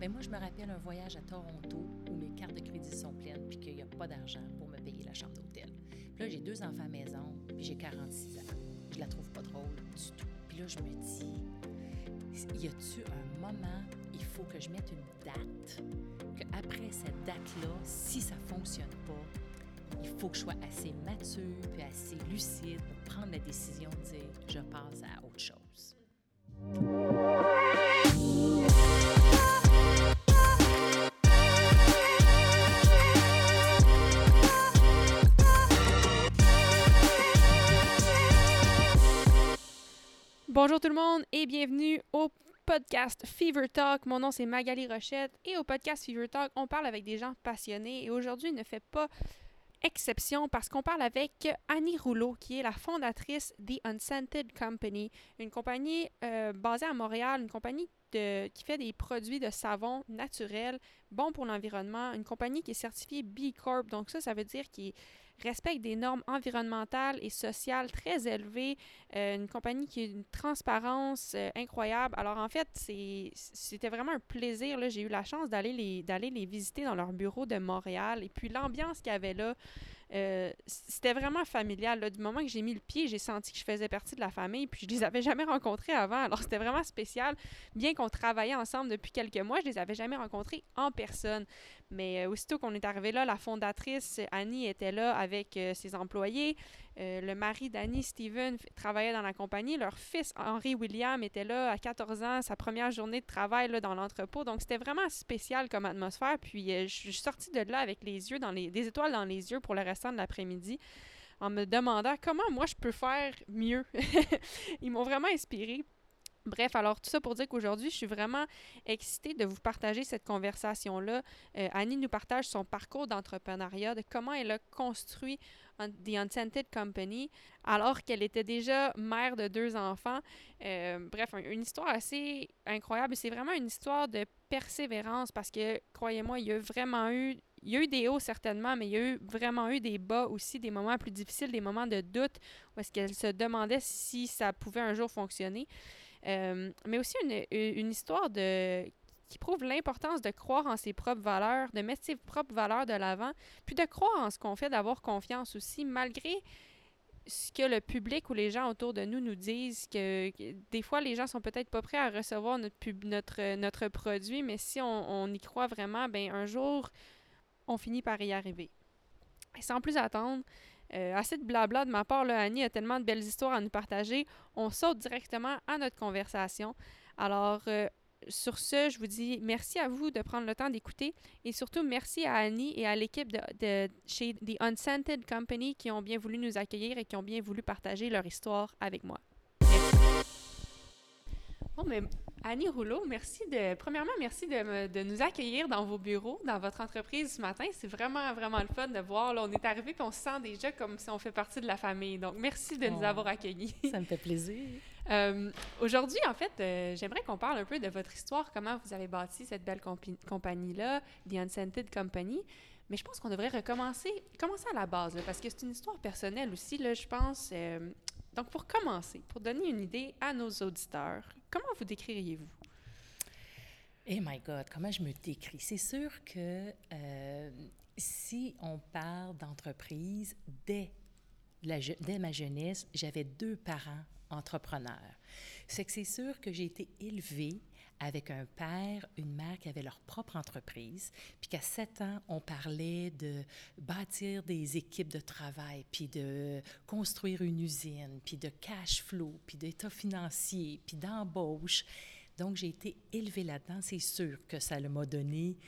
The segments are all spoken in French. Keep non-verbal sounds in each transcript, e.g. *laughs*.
Ben moi, je me rappelle un voyage à Toronto où mes cartes de crédit sont pleines puis qu'il n'y a pas d'argent pour me payer la chambre d'hôtel. Là, j'ai deux enfants à maison puis j'ai 46 ans. Je la trouve pas drôle du tout. Puis là, je me dis, y a-tu un moment, il faut que je mette une date, qu'après cette date-là, si ça fonctionne pas, il faut que je sois assez mature puis assez lucide pour prendre la décision de dire je passe à autre chose. Bonjour tout le monde et bienvenue au podcast Fever Talk. Mon nom c'est Magali Rochette et au podcast Fever Talk, on parle avec des gens passionnés et aujourd'hui ne fait pas exception parce qu'on parle avec Annie Rouleau qui est la fondatrice The Unscented Company, une compagnie euh, basée à Montréal, une compagnie de, qui fait des produits de savon naturels, bons pour l'environnement, une compagnie qui est certifiée B Corp. Donc ça, ça veut dire qu'il respecte des normes environnementales et sociales très élevées, euh, une compagnie qui a une transparence euh, incroyable. Alors en fait, c'était vraiment un plaisir. J'ai eu la chance d'aller les, visiter dans leur bureau de Montréal et puis l'ambiance qu'il y avait là. Euh, c'était vraiment familial. Du moment que j'ai mis le pied, j'ai senti que je faisais partie de la famille, puis je les avais jamais rencontrés avant. Alors, c'était vraiment spécial. Bien qu'on travaillait ensemble depuis quelques mois, je les avais jamais rencontrés en personne. Mais euh, aussitôt qu'on est arrivé là, la fondatrice, Annie, était là avec euh, ses employés. le mari d'Annie, Steven, travaillait dans la compagnie. Leur fils, Henry William, était là à 14 ans, sa première journée de travail dans l'entrepôt. Donc, c'était vraiment spécial comme atmosphère. Puis, je suis sortie de là avec les yeux dans les, des étoiles dans les yeux pour le reste de l'après-midi en me demandant comment moi je peux faire mieux. *laughs* Ils m'ont vraiment inspiré. Bref, alors tout ça pour dire qu'aujourd'hui, je suis vraiment excitée de vous partager cette conversation-là. Euh, Annie nous partage son parcours d'entrepreneuriat, de comment elle a construit The Unscented Company alors qu'elle était déjà mère de deux enfants. Euh, bref, une histoire assez incroyable. C'est vraiment une histoire de persévérance parce que, croyez-moi, il y a vraiment eu il y a eu des hauts certainement, mais il y a eu vraiment eu des bas aussi, des moments plus difficiles, des moments de doute où est-ce qu'elle se demandait si ça pouvait un jour fonctionner. Euh, mais aussi une, histoire de qui prouve l'importance de croire en ses propres valeurs, de mettre ses propres valeurs de l'avant, puis de croire en ce qu'on fait, d'avoir confiance aussi, malgré ce que le public ou les gens autour de nous nous disent, que, des fois, les gens sont peut-être pas prêts à recevoir notre, notre, notre produit, mais si on, on y croit vraiment, ben un jour, on finit par y arriver. Et sans plus attendre, euh, assez de blabla de ma part, Annie a tellement de belles histoires à nous partager. On saute directement à notre conversation. Alors, euh, sur ce, je vous dis merci à vous de prendre le temps d'écouter et surtout merci à Annie et à l'équipe de, de, chez The Unscented Company qui ont bien voulu nous accueillir et qui ont bien voulu partager leur histoire avec moi. Bon, mais Annie Rouleau, merci de. Premièrement, merci de, de, nous accueillir dans vos bureaux, dans votre entreprise ce matin. C'est vraiment, vraiment le fun de voir. Là, on est arrivé et on se sent déjà comme si on fait partie de la famille. Donc, merci de nous oh, avoir accueillis. Ça me fait plaisir. *laughs* euh, Aujourd'hui, en fait, euh, j'aimerais qu'on parle un peu de votre histoire, comment vous avez bâti cette belle compagnie-là, The Unscented Company. Mais je pense qu'on devrait recommencer, commencer à la base, là, parce que c'est une histoire personnelle aussi, là, je pense. Euh, donc, pour commencer, pour donner une idée à nos auditeurs, comment vous décririez-vous? Eh my God, comment je me décris? C'est sûr que euh, si on parle d'entreprise, dès, dès ma jeunesse, j'avais deux parents entrepreneurs. C'est que c'est sûr que j'ai été élevée avec un père, une mère qui avaient leur propre entreprise, puis qu'à 7 ans, on parlait de bâtir des équipes de travail, puis de construire une usine, puis de cash flow, puis d'état financier, puis d'embauche. Donc, j'ai été élevée là-dedans. C'est sûr que ça m'a donné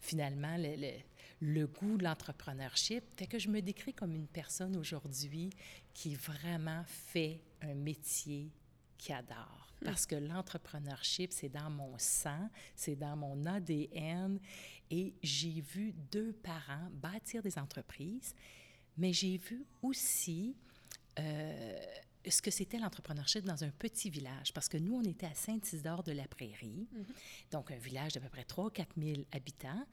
finalement le, le, le goût de l'entrepreneurship. Fait que je me décris comme une personne aujourd'hui qui vraiment fait un métier qui adore. Hmm. Parce que l'entrepreneurship, c'est dans mon sang, c'est dans mon ADN. Et j'ai vu deux parents bâtir des entreprises, mais j'ai vu aussi euh, ce que c'était l'entrepreneurship dans un petit village. Parce que nous, on était à Saint-Isidore de la Prairie, mm -hmm. donc un village d'à peu près 3 4 000 habitants.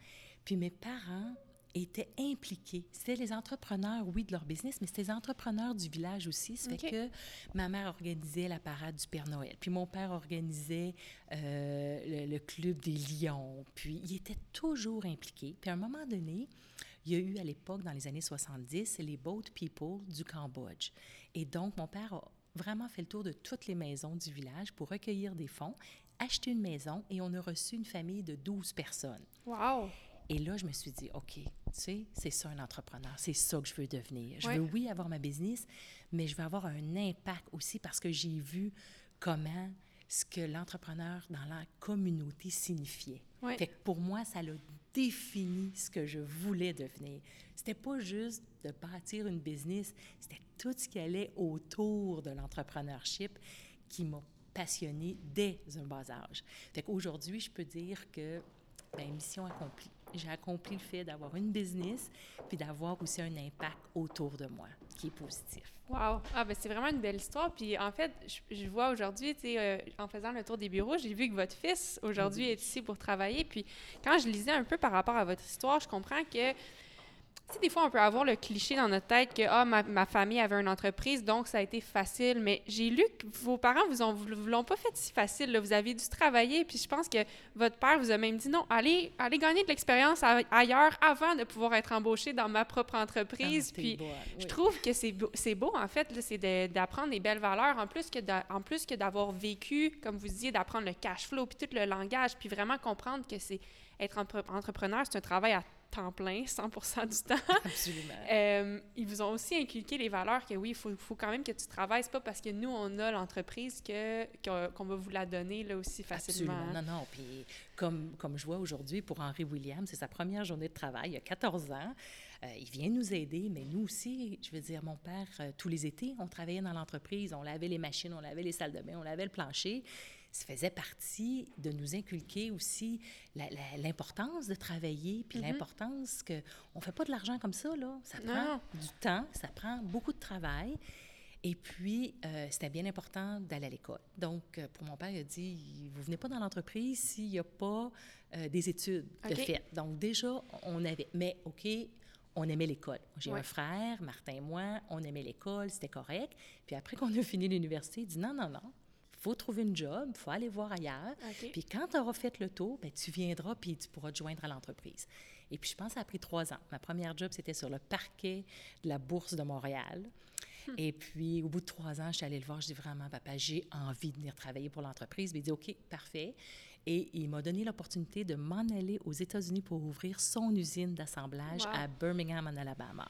Puis mes parents étaient impliqués. C'était les entrepreneurs, oui, de leur business, mais c'était les entrepreneurs du village aussi. Ça fait que ma mère organisait la parade du Père Noël, puis mon père organisait euh, le, le, club des lions, puis il était toujours impliqué. Puis à un moment donné, il y a eu à l'époque, dans les années 70, les Boat People du Cambodge. Et donc, mon père a vraiment fait le tour de toutes les maisons du village pour recueillir des fonds, acheter une maison et on a reçu une famille de 12 personnes. Wow! Et là, je me suis dit, OK, tu sais, c'est ça un entrepreneur, c'est ça que je veux devenir. Je veux, oui, avoir ma business, mais je veux avoir un impact aussi parce que j'ai vu comment ce que l'entrepreneur dans la communauté signifiait. Fait que pour moi, ça a défini ce que je voulais devenir. C'était pas juste de bâtir une business, c'était tout ce qui allait autour de l'entrepreneurship qui m'a passionné dès un bas âge. Fait qu'aujourd'hui, je peux dire que ben, mission accomplie. J'ai accompli le fait d'avoir une business puis d'avoir aussi un impact autour de moi qui est positif. Wow! Ah, ben c'est vraiment une belle histoire. Puis en fait, je, vois aujourd'hui, tu sais, euh, en faisant le tour des bureaux, j'ai vu que votre fils aujourd'hui est ici pour travailler. Puis quand je lisais un peu par rapport à votre histoire, je comprends que tu sais, des fois, on peut avoir le cliché dans notre tête que ah, ma, ma, famille avait une entreprise, donc ça a été facile. Mais j'ai lu que vos parents vous, ont, vous l'ont pas fait si facile. Là. Vous avez dû travailler. Puis je pense que votre père vous a même dit non, allez, allez gagner de l'expérience ailleurs avant de pouvoir être embauché dans ma propre entreprise. Ah, puis je trouve que c'est beau, beau, en fait, c'est d'apprendre des belles valeurs en plus que en plus que d'avoir vécu, comme vous disiez, d'apprendre le cash flow, puis tout le langage, puis vraiment comprendre que c'est être entrepreneur, c'est un travail à temps plein, 100 du temps. *laughs* Absolument. Euh, ils vous ont aussi inculqué les valeurs que oui, il faut, faut, quand même que tu travailles. C'est pas parce que nous, on a l'entreprise que, qu'on va vous la donner là aussi facilement. Absolument. Non, non. Puis comme, comme je vois aujourd'hui pour Henri Williams, c'est sa première journée de travail, il a 14 ans. Euh, il vient nous aider, mais nous aussi, je veux dire, mon père, euh, tous les étés, on travaillait dans l'entreprise, on lavait les machines, on lavait les salles de bain, on lavait le plancher ça faisait partie de nous inculquer aussi l'importance de travailler, puis mm-hmm. l'importance que on fait pas de l'argent comme ça là. Ça prend du temps, ça prend beaucoup de travail. Et puis, euh, c'était bien important d'aller à l'école. Donc, euh, pour mon père, il a dit, vous venez pas dans l'entreprise s'il n'y a pas euh, des études de fait. Donc, déjà, on avait... Mais, OK, on aimait l'école. J'ai un frère, Martin et moi, on aimait l'école, c'était correct. Puis après qu'on a fini l'université, il dit, non, non, non, faut trouver une job, il faut aller voir ailleurs. Puis quand tu auras fait le tour, ben, tu viendras puis tu pourras te joindre à l'entreprise. Et puis je pense que ça a pris trois ans. Ma première job, c'était sur le parquet de la Bourse de Montréal. *laughs* Et puis, au bout de trois ans, je suis allée le voir. Je dis vraiment, papa, j'ai envie de venir travailler pour l'entreprise. Il dit, OK, parfait. Et il m'a donné l'opportunité de m'en aller aux États-Unis pour ouvrir son usine d'assemblage à Birmingham, en Alabama.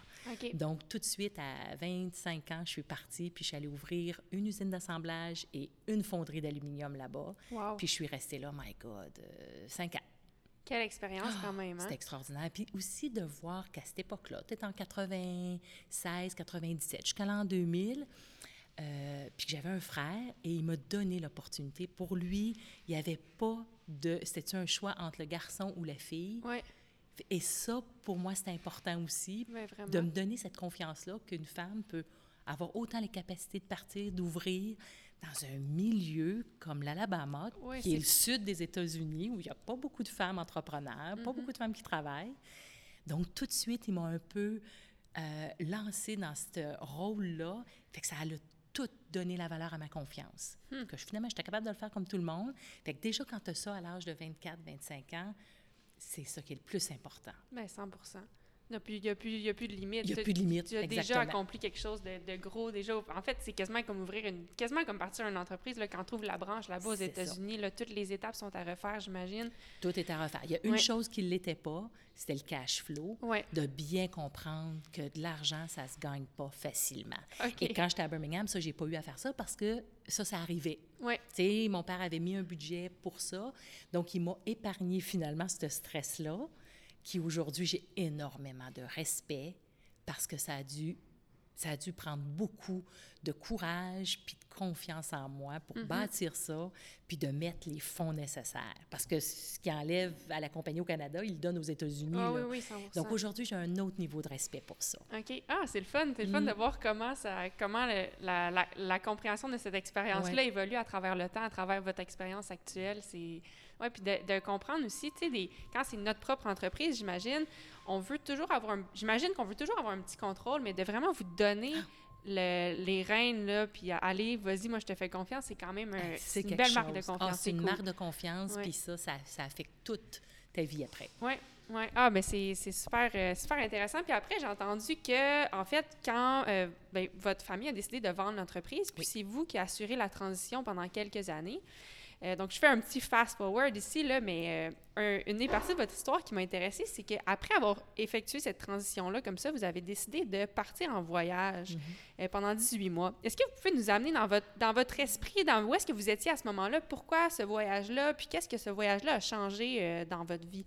Donc, tout de suite, à 25 ans, je suis partie, puis je suis allée ouvrir une usine d'assemblage et une fonderie d'aluminium là-bas. Puis je suis restée là, my God, euh, cinq ans. Quelle expérience quand même. Hein? C'est extraordinaire. Puis aussi de voir qu'à cette époque-là, peut-être en 96, 97, jusqu'à l'an 2000, euh, puis j'avais un frère et il m'a donné l'opportunité. Pour lui, il n'y avait pas de... C'était un choix entre le garçon ou la fille? Ouais. Et ça, pour moi, c'est important aussi, de me donner cette confiance-là qu'une femme peut avoir autant les capacités de partir, d'ouvrir dans un milieu comme l'Alabama, qui est... le sud des États-Unis, où il n'y a pas beaucoup de femmes entrepreneurs, pas mm-hmm. beaucoup de femmes qui travaillent. Donc, tout de suite, ils m'ont un peu euh, lancé dans ce rôle-là. Fait que ça a le tout donner la valeur à ma confiance. Hmm. Que finalement, j'étais capable de le faire comme tout le monde. Fait que déjà, quand tu as ça à l'âge de 24, 25 ans, c'est ça qui est le plus important. Bien, 100 il n'y a, plus, a plus de limite. Il n'y a plus de limite. Tu as déjà accompli quelque chose de, gros. Déjà, en fait, c'est quasiment comme ouvrir une. quasiment comme partir une entreprise. Là, quand on trouve la branche là-bas aux États-Unis, toutes les étapes sont à refaire, j'imagine. Tout est à refaire. Il y a une chose qui ne l'était pas, c'était le cash flow. De bien comprendre que de l'argent, ça ne se gagne pas facilement. Et quand j'étais à Birmingham, ça, j'ai pas eu à faire ça parce que ça, ça arrivait. Ouais. Tu sais, mon père avait mis un budget pour ça. Donc, il m'a épargné finalement ce stress-là qui aujourd'hui, j'ai énormément de respect parce que ça a dû, ça a dû prendre beaucoup de courage puis de confiance en moi pour Mhm. bâtir ça, puis de mettre les fonds nécessaires. Parce que ce qui enlève à la compagnie au Canada, il le donne aux États-Unis. Ah là. oui, oui, 100 Donc aujourd'hui, j'ai un autre niveau de respect pour ça. OK. Ah, c'est le fun. C'est le fun Mm. de voir comment, ça, comment le- la, la, la compréhension de cette expérience-là Ouais. évolue à travers le temps, à travers votre expérience actuelle. C'est... Ouais, puis de, de comprendre aussi, tu sais, quand c'est notre propre entreprise, j'imagine, on veut toujours avoir un... J'imagine qu'on veut toujours avoir un petit contrôle, mais de vraiment vous donner le- les rênes, là, puis aller, vas-y, moi, je te fais confiance, c'est quand même un- Ah, c'est une belle marque de. Ah, confiance. c'est une cool. marque de confiance, puis ça, ça, ça affecte toute ta vie après. Oui, oui. Ah, mais c'est c'est super, euh, super intéressant. Puis après, j'ai entendu que, en fait, quand euh, ben, votre famille a décidé de vendre l'entreprise, puis Oui. c'est vous qui assurez la transition pendant quelques années. Euh, donc, je fais un petit fast-forward ici, là, mais euh, un- une des parties de votre histoire qui m'a intéressée, c'est qu'après avoir effectué cette transition-là, comme ça, vous avez décidé de partir en voyage Mhm. euh, pendant 18 mois. Est-ce que vous pouvez nous amener dans votre, dans votre esprit, dans où est-ce que vous étiez à ce moment-là? Pourquoi ce voyage-là? Puis qu'est-ce que ce voyage-là a changé dans votre vie?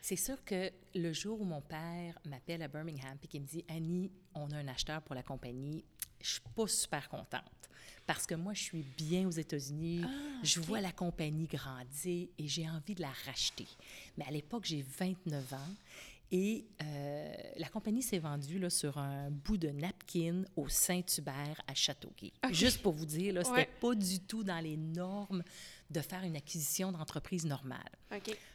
C'est sûr que le jour où mon père m'appelle à Birmingham et qu'il me dit Annie, on a un acheteur pour la compagnie, je suis pas super contente. Parce que moi, je suis bien aux États-Unis, je vois la compagnie grandir et j'ai envie de la racheter. Mais à l'époque, j'ai 29 ans et euh, la compagnie s'est vendue là, sur un bout de napkin au Saint-Hubert à Châteauguay. Juste pour vous dire, là, c'était Ouais. pas du tout dans les normes de faire une acquisition d'entreprise normale.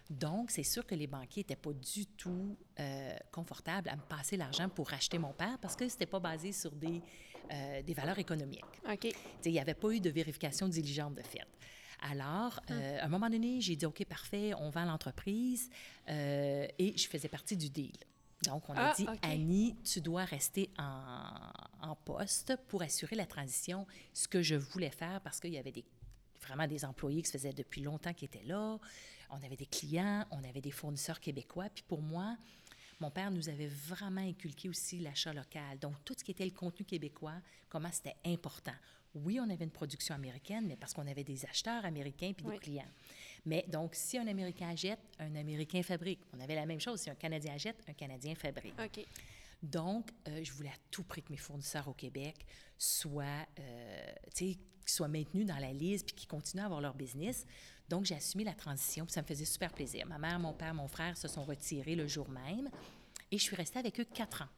Donc, c'est sûr que les banquiers n'étaient pas du tout euh, confortables à me passer l'argent pour racheter mon père parce que c'était pas basé sur des, euh, des valeurs économiques. OK. Il n'y avait pas eu de vérification diligente de fait. Alors, euh, à un moment donné, j'ai dit, OK, parfait, on vend l'entreprise euh, et je faisais partie du deal. Donc, on a Ah, dit. Annie, tu dois rester en, en poste pour assurer la transition, ce que je voulais faire parce qu'il y avait des, vraiment des employés qui se faisaient depuis longtemps qui étaient là. On avait des clients, on avait des fournisseurs québécois. Puis pour moi, mon père nous avait vraiment inculqué aussi l'achat local. Donc, tout ce qui était le contenu québécois, comment c'était important. Oui, on avait une production américaine, mais parce qu'on avait des acheteurs américains puis Oui. des clients. Mais donc, si un Américain achète, un Américain fabrique. On avait la même chose. Si un Canadien achète, un Canadien fabrique. OK. Donc, euh, je voulais à tout prix que mes fournisseurs au Québec soient, euh, soient maintenus dans la liste puis qu'ils continuent à avoir leur business. Donc, j'ai assumé la transition puis ça me faisait super plaisir. Ma mère, mon père, mon frère se sont retirés le jour même et je suis restée avec eux quatre ans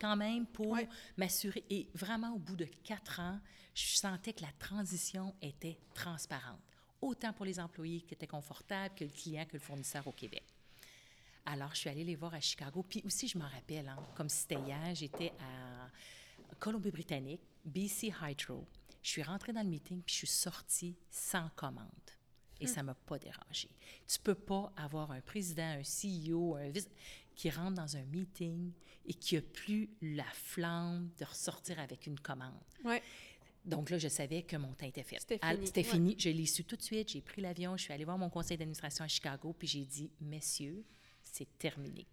quand même pour Ouais. m'assurer. Et vraiment, au bout de quatre ans, je sentais que la transition était transparente, autant pour les employés qui étaient confortables que le client, que le fournisseur au Québec. Alors, je suis allée les voir à Chicago. Puis aussi, je m'en rappelle, hein, comme c'était hier, j'étais à Colombie-Britannique, BC Hydro. Je suis rentrée dans le meeting, puis je suis sortie sans commande. Et ça ne m'a pas dérangé. Tu peux pas avoir un président, un CEO, un vice qui rentre dans un meeting et qui n'a plus la flamme de ressortir avec une commande. Ouais. Donc là, je savais que mon temps était fait. C'était Ah, fini, C'était ouais. fini. Je l'ai su tout de suite. J'ai pris l'avion. Je suis allée voir mon conseil d'administration à Chicago. Puis j'ai dit, messieurs, c'est terminé.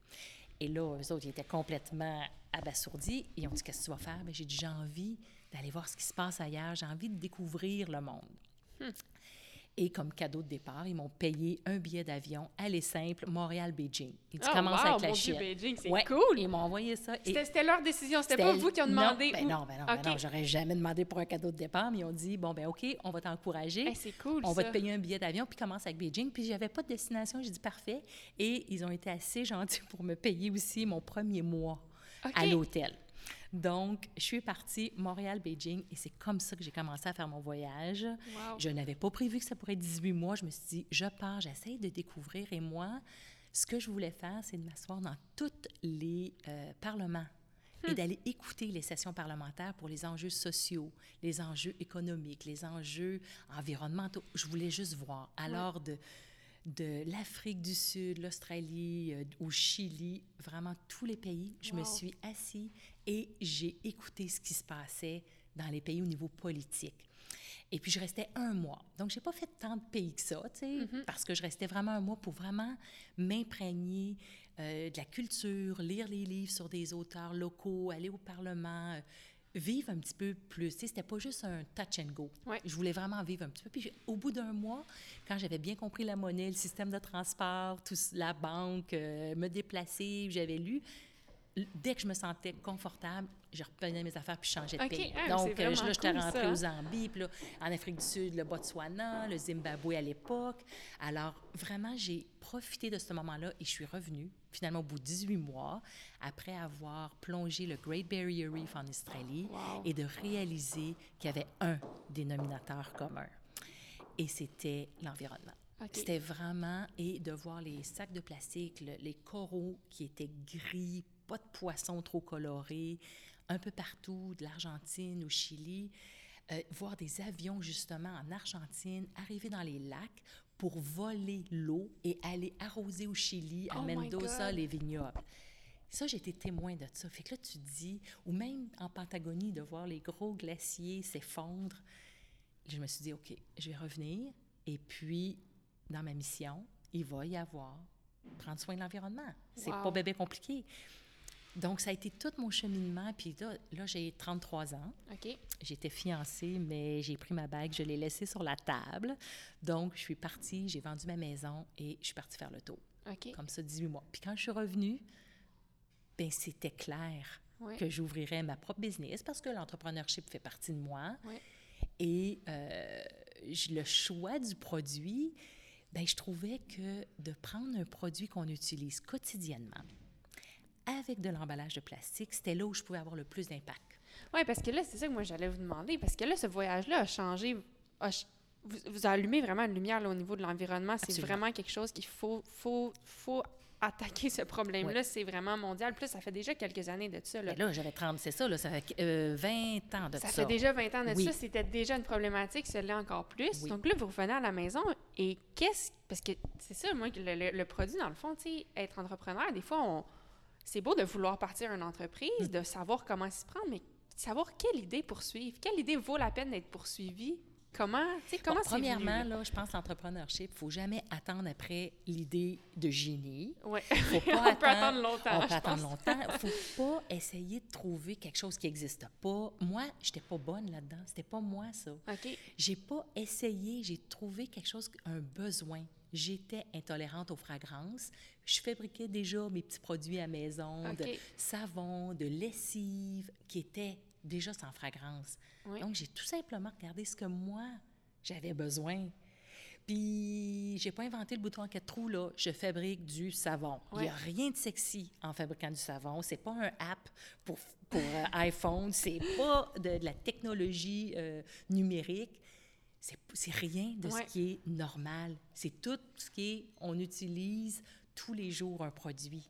Et là, eux autres, ils étaient complètement abasourdis. Ils ont dit, qu'est-ce que tu vas faire? Bien, j'ai dit, j'ai envie d'aller voir ce qui se passe ailleurs. J'ai envie de découvrir le monde. Hmm. Et comme cadeau de départ, ils m'ont payé un billet d'avion aller simple Montréal-Beijing. Ils Ah, commence wow, avec la mon Dieu, Chine. Beijing, c'est Ouais, cool. Ils m'ont envoyé ça. C'était leur décision, c'était pas vous qui ont non, demandé. ben non, ben non, ben OK. non, j'aurais jamais demandé pour un cadeau de départ, mais ils ont dit bon ben OK, on va t'encourager. Hey, c'est cool, on ça. va te payer un billet d'avion, puis commence avec Beijing. Puis j'avais pas de destination, j'ai dit parfait. Et ils ont été assez gentils pour me payer aussi mon premier mois à l'hôtel. Donc, je suis partie Montréal-Beijing et c'est comme ça que j'ai commencé à faire mon voyage. Wow. Je n'avais pas prévu que ça pourrait être 18 mois. Je me suis dit, je pars, j'essaye de découvrir. Et moi, ce que je voulais faire, c'est de m'asseoir dans tous les euh, parlements et d'aller écouter les sessions parlementaires pour les enjeux sociaux, les enjeux économiques, les enjeux environnementaux. Je voulais juste voir. Alors, de, de l'Afrique du Sud, l'Australie, euh, au Chili, vraiment tous les pays, je me suis assis et j'ai écouté ce qui se passait dans les pays au niveau politique. Et puis, je restais un mois. Donc, j'ai pas fait tant de pays que ça, tu sais, Mm-hmm. parce que je restais vraiment un mois pour vraiment m'imprégner euh, de la culture, lire les livres sur des auteurs locaux, aller au Parlement, euh, vivre un petit peu plus. Tu sais, c'était pas juste un touch and go. Ouais. Je voulais vraiment vivre un petit peu. Puis, au bout d'un mois, quand j'avais bien compris la monnaie, le système de transport, tout, la banque, euh, me déplacer, j'avais lu, dès que je me sentais confortable, je reprenais mes affaires puis je changeais de pays. Ah, Donc, euh, là, j'étais cool, rentrée ça. au Zambie, puis là, en Afrique du Sud, le Botswana, le Zimbabwe à l'époque. Alors, vraiment, j'ai profité de ce moment-là et je suis revenue, finalement, au bout de 18 mois, après avoir plongé le Great Barrier Reef en Australie Wow. et de réaliser qu'il y avait un dénominateur commun. Et c'était l'environnement. C'était vraiment, et de voir les sacs de plastique, le- les coraux qui étaient gris, pas de poissons trop colorés, un peu partout, de l'Argentine au Chili, euh, voir des avions justement en Argentine arriver dans les lacs pour voler l'eau et aller arroser au Chili, à Oh Mendoza, les vignobles. Ça, j'ai été témoin de ça. Fait que là, tu te dis, ou même en Patagonie, de voir les gros glaciers s'effondrer, je me suis dit, OK, je vais revenir. Et puis, dans ma mission, il va y avoir prendre soin de l'environnement. C'est Wow. pas bébé compliqué. Donc, ça a été tout mon cheminement. Puis là, là j'ai 33 ans. OK. J'étais fiancée, mais j'ai pris ma bague, je l'ai laissée sur la table. Donc, je suis partie, j'ai vendu ma maison et je suis partie faire le tour. Comme ça, 18 mois. Puis quand je suis revenue, ben c'était clair Ouais. que j'ouvrirais ma propre business parce que l'entrepreneurship fait partie de moi. Ouais. Et euh, le choix du produit, ben je trouvais que de prendre un produit qu'on utilise quotidiennement avec de l'emballage de plastique, c'était là où je pouvais avoir le plus d'impact. Oui, parce que là, c'est ça que moi, j'allais vous demander. Parce que là, ce voyage-là a changé. a ch- vous, vous a allumé vraiment une lumière là, au niveau de l'environnement. C'est vraiment quelque chose qu'il faut, faut, faut attaquer ce problème-là. C'est vraiment mondial. Plus, ça fait déjà quelques années de ça. Là. Là, j'avais 30, c'est ça, là, ça fait euh, 20 ans de Ça ça. fait déjà 20 ans de Oui. ça, c'était déjà une problématique, cela encore plus. Oui. Donc là, vous revenez à la maison et qu'est-ce... Parce que c'est ça, moi, que le, le- le produit, dans le fond, tu sais, être entrepreneur, des fois, on... c'est beau de vouloir partir une entreprise, de savoir comment s'y prendre, mais savoir quelle idée poursuivre, quelle idée vaut la peine d'être poursuivie, comment, Bon, comment venu, premièrement, là? là, je pense l'entrepreneurship, il ne faut jamais attendre après l'idée de génie. *laughs* Pas on peut attendre longtemps, On je peut attendre pense. longtemps. Il ne faut pas essayer de trouver quelque chose qui n'existe pas. Moi, je n'étais pas bonne là-dedans. C'était pas moi, ça. OK. J'ai pas essayé. J'ai trouvé quelque chose, un besoin. J'étais intolérante aux fragrances. Je fabriquais déjà mes petits produits à maison, de savon, de lessive, qui étaient déjà sans fragrance. Oui. Donc, j'ai tout simplement regardé ce que moi, j'avais besoin. Puis, j'ai pas inventé le bouton en quatre trous, là. Je fabrique du savon. Il n'y a rien de sexy en fabriquant du savon. C'est pas un app pour, pour euh, iPhone. C'est pas de, de la technologie euh, numérique. C'est c'est rien de Ouais. ce qui est normal. C'est tout ce qui est, on utilise tous les jours un produit.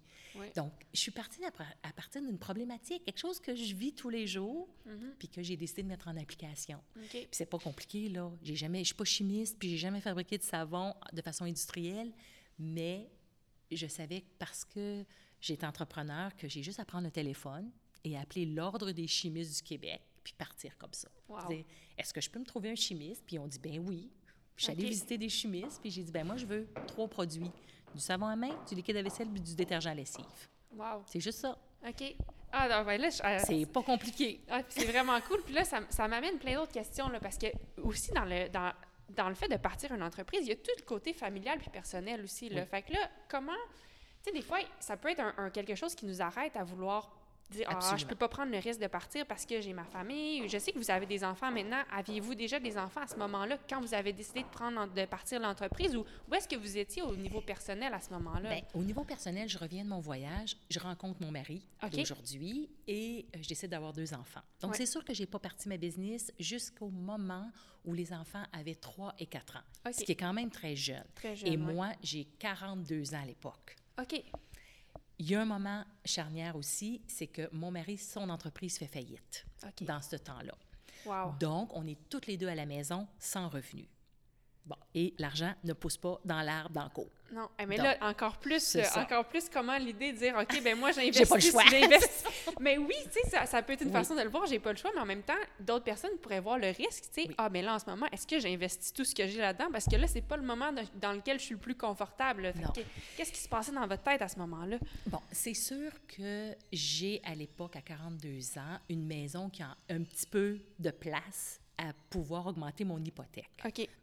Donc, je suis partie à, partir d'une problématique, quelque chose que je vis tous les jours, Mhm. puis que j'ai décidé de mettre en application. OK. Puis c'est pas compliqué, là. J'ai jamais, je suis pas chimiste, puis j'ai jamais fabriqué de savon de façon industrielle, mais je savais que parce que j'étais entrepreneur que j'ai juste à prendre le téléphone et appeler l'Ordre des chimistes du Québec, puis partir comme ça. Wow. Est-ce que je peux me trouver un chimiste? Puis on dit, ben oui. Je suis allée OK. visiter des chimistes, puis j'ai dit, ben moi, je veux trois produits. Du savon à main, du liquide à vaisselle, puis du détergent à lessive. Wow. C'est juste ça. OK. Ah, non, ben là, euh, C'est pas compliqué. Ah, c'est vraiment cool. Puis là, ça, ça m'amène plein d'autres questions, là, parce que aussi dans le, dans, dans le fait de partir une entreprise, il y a tout le côté familial puis personnel aussi. Là. Oui. Fait que là, comment... Tu sais, des fois, ça peut être un, un quelque chose qui nous arrête à vouloir dire « Ah, je peux pas prendre le risque de partir parce que j'ai ma famille. » Je sais que vous avez des enfants maintenant. Aviez-vous déjà des enfants à ce moment-là, quand vous avez décidé de, prendre, de partir l'entreprise? Ou où est-ce que vous étiez au niveau personnel à ce moment-là? Bien, au niveau personnel, je reviens de mon voyage, je rencontre mon mari OK. d'aujourd'hui et euh, je décide d'avoir deux enfants. Donc, Ouais. c'est sûr que j'ai pas parti ma business jusqu'au moment où les enfants avaient 3 et 4 ans, ce qui est quand même très jeune. Très jeune, et ouais. moi, j'ai 42 ans à l'époque. OK. Il y a un moment charnière aussi, c'est que mon mari, son entreprise fait faillite dans ce temps-là. Wow. Donc, on est toutes les deux à la maison sans revenus. Bon, et l'argent ne pousse pas dans l'arbre dans le cours. Non, eh, mais Donc, là, encore plus, euh, encore plus comment l'idée de dire, OK, ben moi, *laughs* J'ai j'investis. pas le choix. *laughs* mais oui, tu sais, ça, ça peut être une Oui. façon de le voir, j'ai pas le choix, mais en même temps, d'autres personnes pourraient voir le risque, tu sais, Oui. ah, mais là, en ce moment, est-ce que j'investis tout ce que j'ai là-dedans? Parce que là, c'est pas le moment de- dans lequel je suis le plus confortable. Qu'est-ce qui se passait dans votre tête à ce moment-là? Bon, c'est sûr que j'ai à l'époque, à 42 ans, une maison qui a un petit peu de place à pouvoir augmenter mon hypothèque.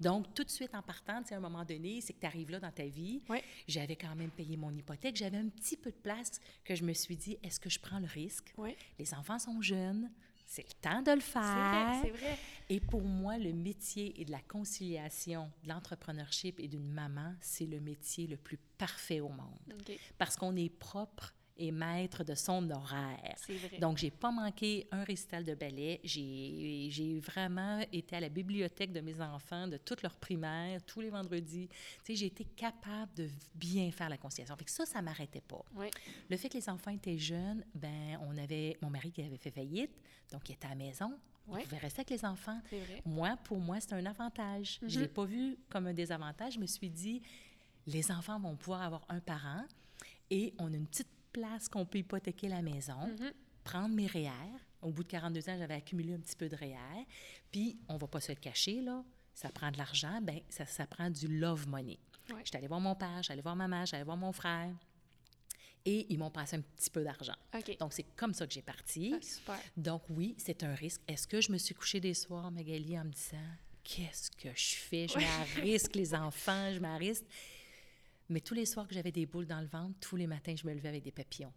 Donc, tout de suite en partant, tu sais, à un moment donné, c'est que tu arrives là dans ta vie. J'avais quand même payé mon hypothèque. J'avais un petit peu de place que je me suis dit, est-ce que je prends le risque? Oui. Les enfants sont jeunes. C'est le temps de le faire. vrai, c'est vrai. Et pour moi, le métier et de la conciliation, de l'entrepreneurship et d'une maman, c'est le métier le plus parfait au monde. Parce qu'on est propre et maître de son horaire. C'est vrai. Donc, j'ai pas manqué un récital de ballet. J'ai vraiment été à la bibliothèque de mes enfants, de toute leur primaire, tous les vendredis. Tu sais, j'ai été capable de bien faire la conciliation. Fait que ça, ça m'arrêtait pas. Oui. Le fait que les enfants étaient jeunes, ben on avait mon mari qui avait fait faillite, donc il était à la maison. Ouais. Pouvait rester avec les enfants. Vrai. Moi, pour moi, c'est un avantage. Je ne l'ai pas vu comme un désavantage. Je me suis dit, les enfants vont pouvoir avoir un parent et on a une petite place qu'on peut hypothéquer la maison, prendre mes REER. Au bout de 42 ans, j'avais accumulé un petit peu de REER. Puis, on va pas se le cacher, là, ça prend de l'argent, ben ça, ça prend du love money. Ouais. J'étais allée voir mon père, j'allais voir ma mère, j'allais voir mon frère. Et ils m'ont passé un petit peu d'argent. Donc, c'est comme ça que j'ai parti. Ah, super. Donc oui, c'est un risque. Est-ce que je me suis couchée des soirs, Magali, en me disant qu'est-ce que je fais? Je me risque les enfants, je me risque. Mais tous les soirs que j'avais des boules dans le ventre, tous les matins, je me levais avec des papillons.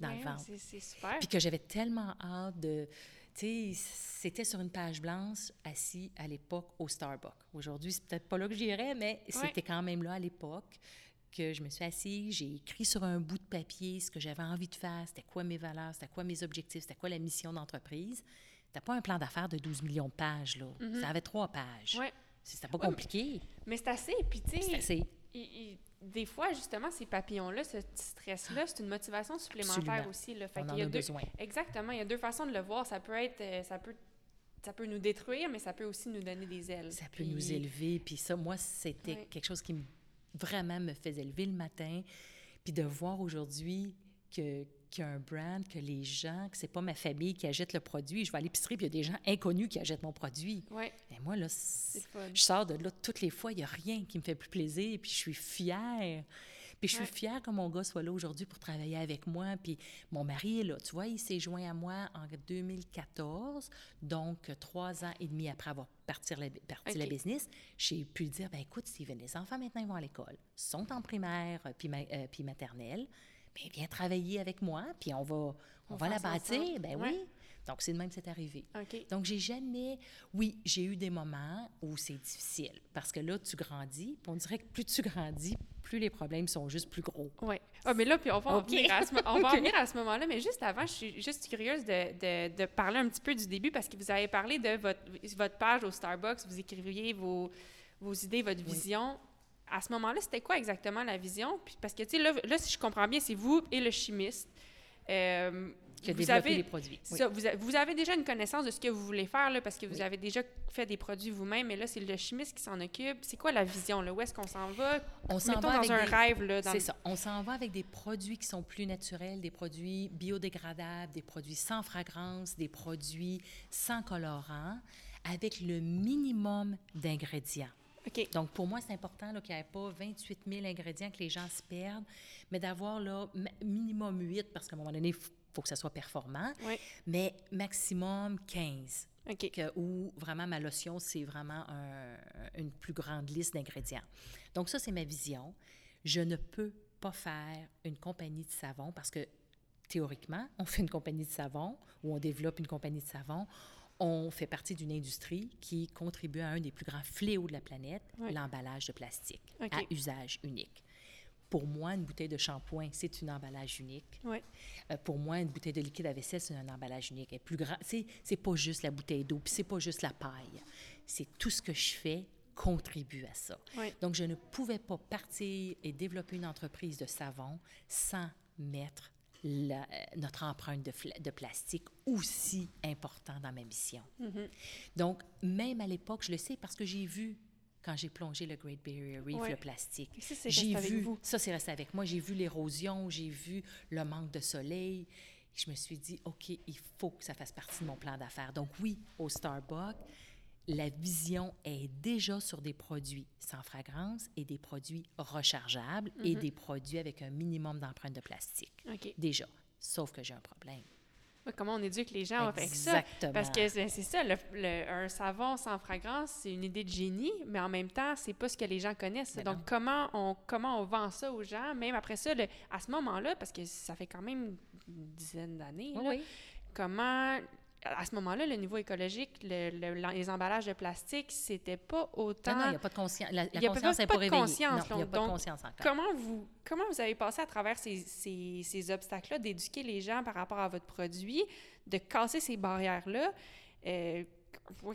Dans le ventre. c'est- C'est super. Puis que j'avais tellement hâte de... Tu sais, c'était sur une page blanche, assis à l'époque au Starbucks. Aujourd'hui, c'est peut-être pas là que j'irais, mais c'était quand même là à l'époque que je me suis assise, j'ai écrit sur un bout de papier ce que j'avais envie de faire, c'était quoi mes valeurs, c'était quoi mes objectifs, c'était quoi la mission d'entreprise. C'était pas un plan d'affaires de 12 millions de pages, là. Ça avait trois pages. Ouais. C'était pas Ouais, mais- compliqué. Mais c'est assez. Puis, tu C'est sais, il- des fois, justement, ces papillons-là, ce petit stress-là, c'est une motivation supplémentaire Absolument. aussi. Là. Fait On y a a deux- besoin. Exactement. Il y a deux façons de le voir. Ça peut être. euh, ça peut ça peut nous détruire, mais ça peut aussi nous donner des ailes. Ça peut Puis- nous élever. Puis ça, moi, c'était quelque chose qui me- vraiment me faisait lever le matin. Puis de voir aujourd'hui que qu'il y a un brand, que les gens, que c'est pas ma famille qui achète le produit. Je vais à l'épicerie, puis il y a des gens inconnus qui achètent mon produit. Ouais, Et moi, là, je sors de là toutes les fois, il n'y a rien qui me fait plus plaisir, puis je suis fière. Puis je suis Ouais. fière que mon gars soit là aujourd'hui pour travailler avec moi. Puis mon mari est là. Tu vois, il s'est joint à moi en 2014, donc trois ans et demi après avoir parti la, parti la OK. business. J'ai pu dire, ben écoute, Steven, les enfants maintenant ils vont à l'école, sont en primaire euh, puis, ma- euh, puis maternelle. Ben viens travailler avec moi, puis on va, on On va la bâtir. Ben Ouais. oui. Donc c'est de même que c'est arrivé. Donc, j'ai jamais. Oui, j'ai eu des moments où c'est difficile parce que là, tu grandis. puis on dirait que plus tu grandis, plus les problèmes sont juste plus gros. Oui. Ah, mais là, puis on va en venir à ce, mo- on *laughs* va en OK. venir à ce moment-là, mais juste avant, je suis juste curieuse de, de, de parler un petit peu du début parce que vous avez parlé de votre, votre page au Starbucks, vous écriviez vos, vos idées, votre Oui. vision. À ce moment-là, c'était quoi exactement la vision? Puis, parce que, tu sais, là, là, si je comprends bien, c'est vous et le chimiste. Euh, Qui a vous avez, les produits. c'est Oui. ça, vous, a- vous avez déjà une connaissance de ce que vous voulez faire, là, parce que vous avez déjà fait des produits vous-même, mais là, c'est le chimiste qui s'en occupe. C'est quoi la vision? Là? Où est-ce qu'on s'en va? On s'en va dans avec un des- rêve. Là, dans C'est ça. On s'en va avec des produits qui sont plus naturels, des produits biodégradables, des produits sans fragrance, des produits sans colorant, avec le minimum d'ingrédients. Donc, pour moi, c'est important là, qu'il n'y ait pas 28 000 ingrédients que les gens se perdent, mais d'avoir là, minimum 8, parce qu'à un moment donné, il faut que ça soit performant, Oui. mais maximum 15. OK. Que, où vraiment ma lotion, c'est vraiment un- une plus grande liste d'ingrédients. Donc, ça, c'est ma vision. Je ne peux pas faire une compagnie de savon parce que théoriquement, on fait une compagnie de savon ou on développe une compagnie de savon. On fait partie d'une industrie qui contribue à un des plus grands fléaux de la planète, Oui. l'emballage de plastique à usage unique. Pour moi, une bouteille de shampoing, c'est un emballage unique. Oui. Euh, pour moi, une bouteille de liquide à vaisselle, c'est un emballage unique. Est plus grand. C'est, c'est pas juste la bouteille d'eau, puis c'est pas juste la paille. C'est tout ce que je fais contribue à ça. Oui. Donc, je ne pouvais pas partir et développer une entreprise de savon sans mettre la- euh, notre empreinte de, plastique aussi important dans ma mission. Mhm. Donc, même à l'époque, je le sais parce que j'ai vu quand j'ai plongé le Great Barrier Reef, Ouais. le plastique. J'ai vu, vous. ça c'est resté avec moi, j'ai vu l'érosion, j'ai vu le manque de soleil. Je me suis dit, OK, il faut que ça fasse partie de mon plan d'affaires. Donc oui, au Starbucks, la vision est déjà sur des produits sans fragrance et des produits rechargeables et des produits avec un minimum d'empreinte de plastique. Déjà. Sauf que j'ai un problème. Comment on éduque les gens avec ça? Exactement. Parce que c'est ça, le, le- un savon sans fragrance, c'est une idée de génie, mais en même temps, c'est pas ce que les gens connaissent. Ben Donc, non. comment on, comment on vend ça aux gens, même après ça, le- à ce moment-là, parce que ça fait quand même une dizaine d'années, Oui, là, oui. comment, à ce moment-là, le niveau écologique, le- le- l'en- les emballages de plastique, c'était pas autant... Non, il n'y a pas de conscience. La, la Il y a conscience n'est pas pas de conscience, non, il n'y a donc- pas de donc, conscience encore. Comment vous, comment vous avez passé à travers ces, ces, ces obstacles-là, d'éduquer les gens par rapport à votre produit, de casser ces barrières-là? Euh,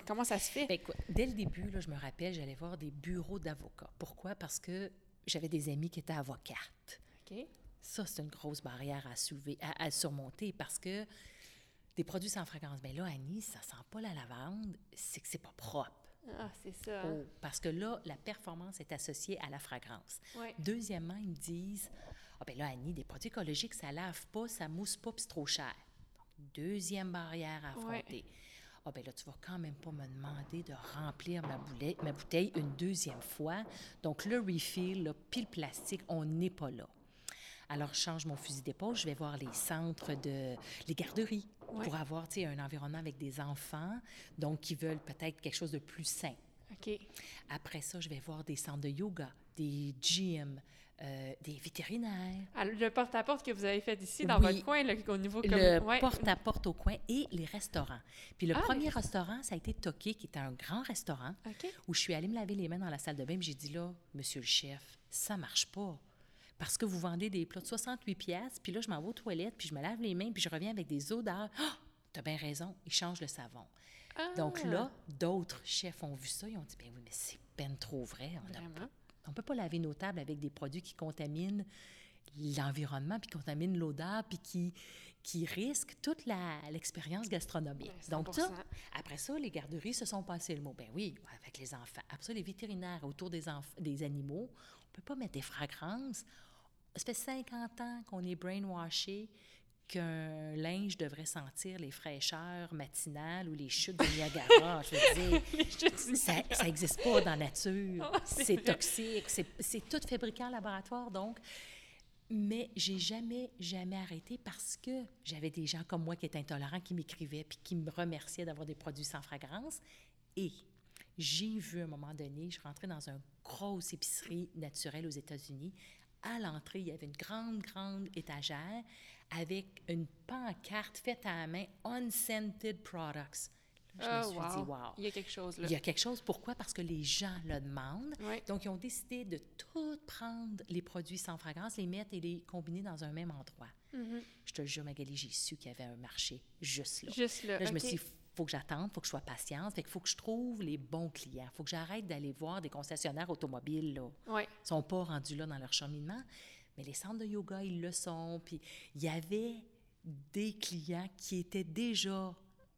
comment ça se fait? Ben, écoute, dès le début, là, je me rappelle, j'allais voir des bureaux d'avocats. Pourquoi? Parce que j'avais des amis qui étaient avocates. OK. Ça, c'est une grosse barrière à soulever, à, à surmonter parce que des produits sans fragrance, bien là, Annie, ça sent pas la lavande, c'est que c'est pas propre. Ah, c'est ça. hein? Oh, parce que là, la performance est associée à la fragrance. Ouais. Deuxièmement, ils me disent Ah, ben là, Annie, des produits écologiques, ça lave pas, ça mousse pas, puis c'est trop cher. Deuxième barrière à Ouais. affronter. Ah, ben là, tu vas quand même pas me demander de remplir ma, bouteille une deuxième fois. Donc, le refill, là, puis le plastique, on n'est pas là. Alors, je change mon fusil d'épaule, je vais voir les centres de... les garderies Ouais. pour avoir, tu sais, un environnement avec des enfants, donc qui veulent peut-être quelque chose de plus sain. OK. Après ça, je vais voir des centres de yoga, des gyms, euh, des vétérinaires, Alors, le porte-à-porte que vous avez fait ici, dans Oui. votre coin, là, au niveau comme... le ouais. porte-à-porte au coin et les restaurants. Puis le Ah, premier les restaurant, ça a été Toqué, qui était un grand restaurant où je suis allée me laver les mains dans la salle de bain. J'ai dit là, monsieur le chef, ça marche pas. Parce que vous vendez des plats de 68 pièces, puis là, je m'en vais aux toilettes, puis je me lave les mains, puis je reviens avec des odeurs. Ah! T'as bien raison, ils changent le savon. Donc Ah, là, d'autres chefs ont vu ça, ils ont dit, ben oui, mais c'est peine trop vrai. On ne peut pas laver nos tables avec des produits qui contaminent l'environnement, puis contaminent l'odeur, puis qui, qui risquent toute l'expérience gastronomique. Ouais, Donc ça, 100%. après ça, les garderies se sont passées le mot. Ben oui, avec les enfants. Après ça, les vétérinaires autour des, des animaux, on ne peut pas mettre des fragrances. Ça fait 50 ans qu'on est brainwashé qu'un linge devrait sentir les fraîcheurs matinales ou les chutes de Niagara. *laughs* Je veux dire, ça n'existe pas dans la nature. C'est toxique. C'est c'est tout fabriqué en laboratoire, donc. Mais j'ai jamais, jamais arrêté parce que j'avais des gens comme moi qui étaient intolérants, qui m'écrivaient puis qui me remerciaient d'avoir des produits sans fragrance. Et j'ai vu à un moment donné, je rentrais dans une grosse épicerie naturelle aux États-Unis. À l'entrée, il y avait une grande, grande étagère avec une pancarte faite à la main, Unscented Products. Je Ah, me suis wow. dit, wow. Il y a quelque chose, là. Il y a quelque chose. Pourquoi? Parce que les gens le demandent. Donc, ils ont décidé de tout prendre les produits sans fragrance, les mettre et les combiner dans un même endroit. Mhm. Je te jure, Magali, j'ai su qu'il y avait un marché juste là. Juste là. Là, je me suis faut que j'attende, faut que je sois patiente, fait qu'il faut que je trouve les bons clients. faut que j'arrête d'aller voir des concessionnaires automobiles, là. Ils sont pas rendus là dans leur cheminement. Mais les centres de yoga, ils le sont. Puis il y avait des clients qui étaient déjà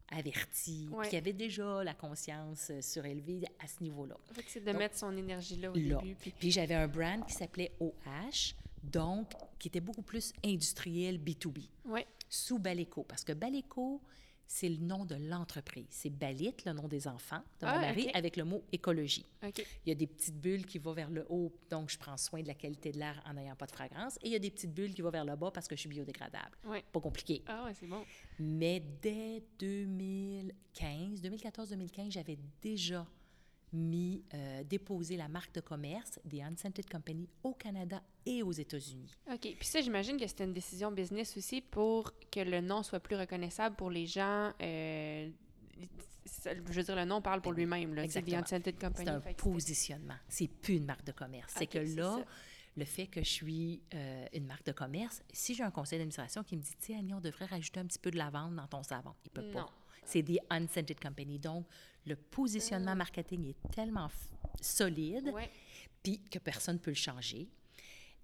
avertis, Ouais. qui avaient déjà la conscience euh, surélevée à ce niveau-là. C'est de Donc, mettre son énergie là au Là. début. Puis... Puis j'avais un brand qui s'appelait OH, donc qui était beaucoup plus industriel B2B, Ouais. sous Baleco. Parce que Baleco, c'est le nom de l'entreprise. C'est Balit, le nom des enfants de mon Ah, mari, avec le mot écologie. Il y a des petites bulles qui vont vers le haut, donc je prends soin de la qualité de l'air en n'ayant pas de fragrance. Et il y a des petites bulles qui vont vers le bas parce que je suis biodégradable. Ouais. Pas compliqué. Ah ouais, c'est bon. Mais dès 2015, 2014-2015, j'avais déjà mis, euh, déposé la marque de commerce des Unscented Company au Canada et aux États-Unis. OK. Puis ça, j'imagine que c'était une décision business aussi pour que le nom soit plus reconnaissable pour les gens. euh, je veux dire, le nom parle pour lui-même. C'est The. Unscented Company. C'est un positionnement. C'est plus une marque de commerce. C'est que là, ça. le fait que je suis euh, une marque de commerce, si j'ai un conseil d'administration qui me dit, tu sais, Annie, on devrait rajouter un petit peu de lavande dans ton savon, il peut Non. pas. C'est des unscented company. Donc, le positionnement marketing est tellement solide, puis que personne ne peut le changer.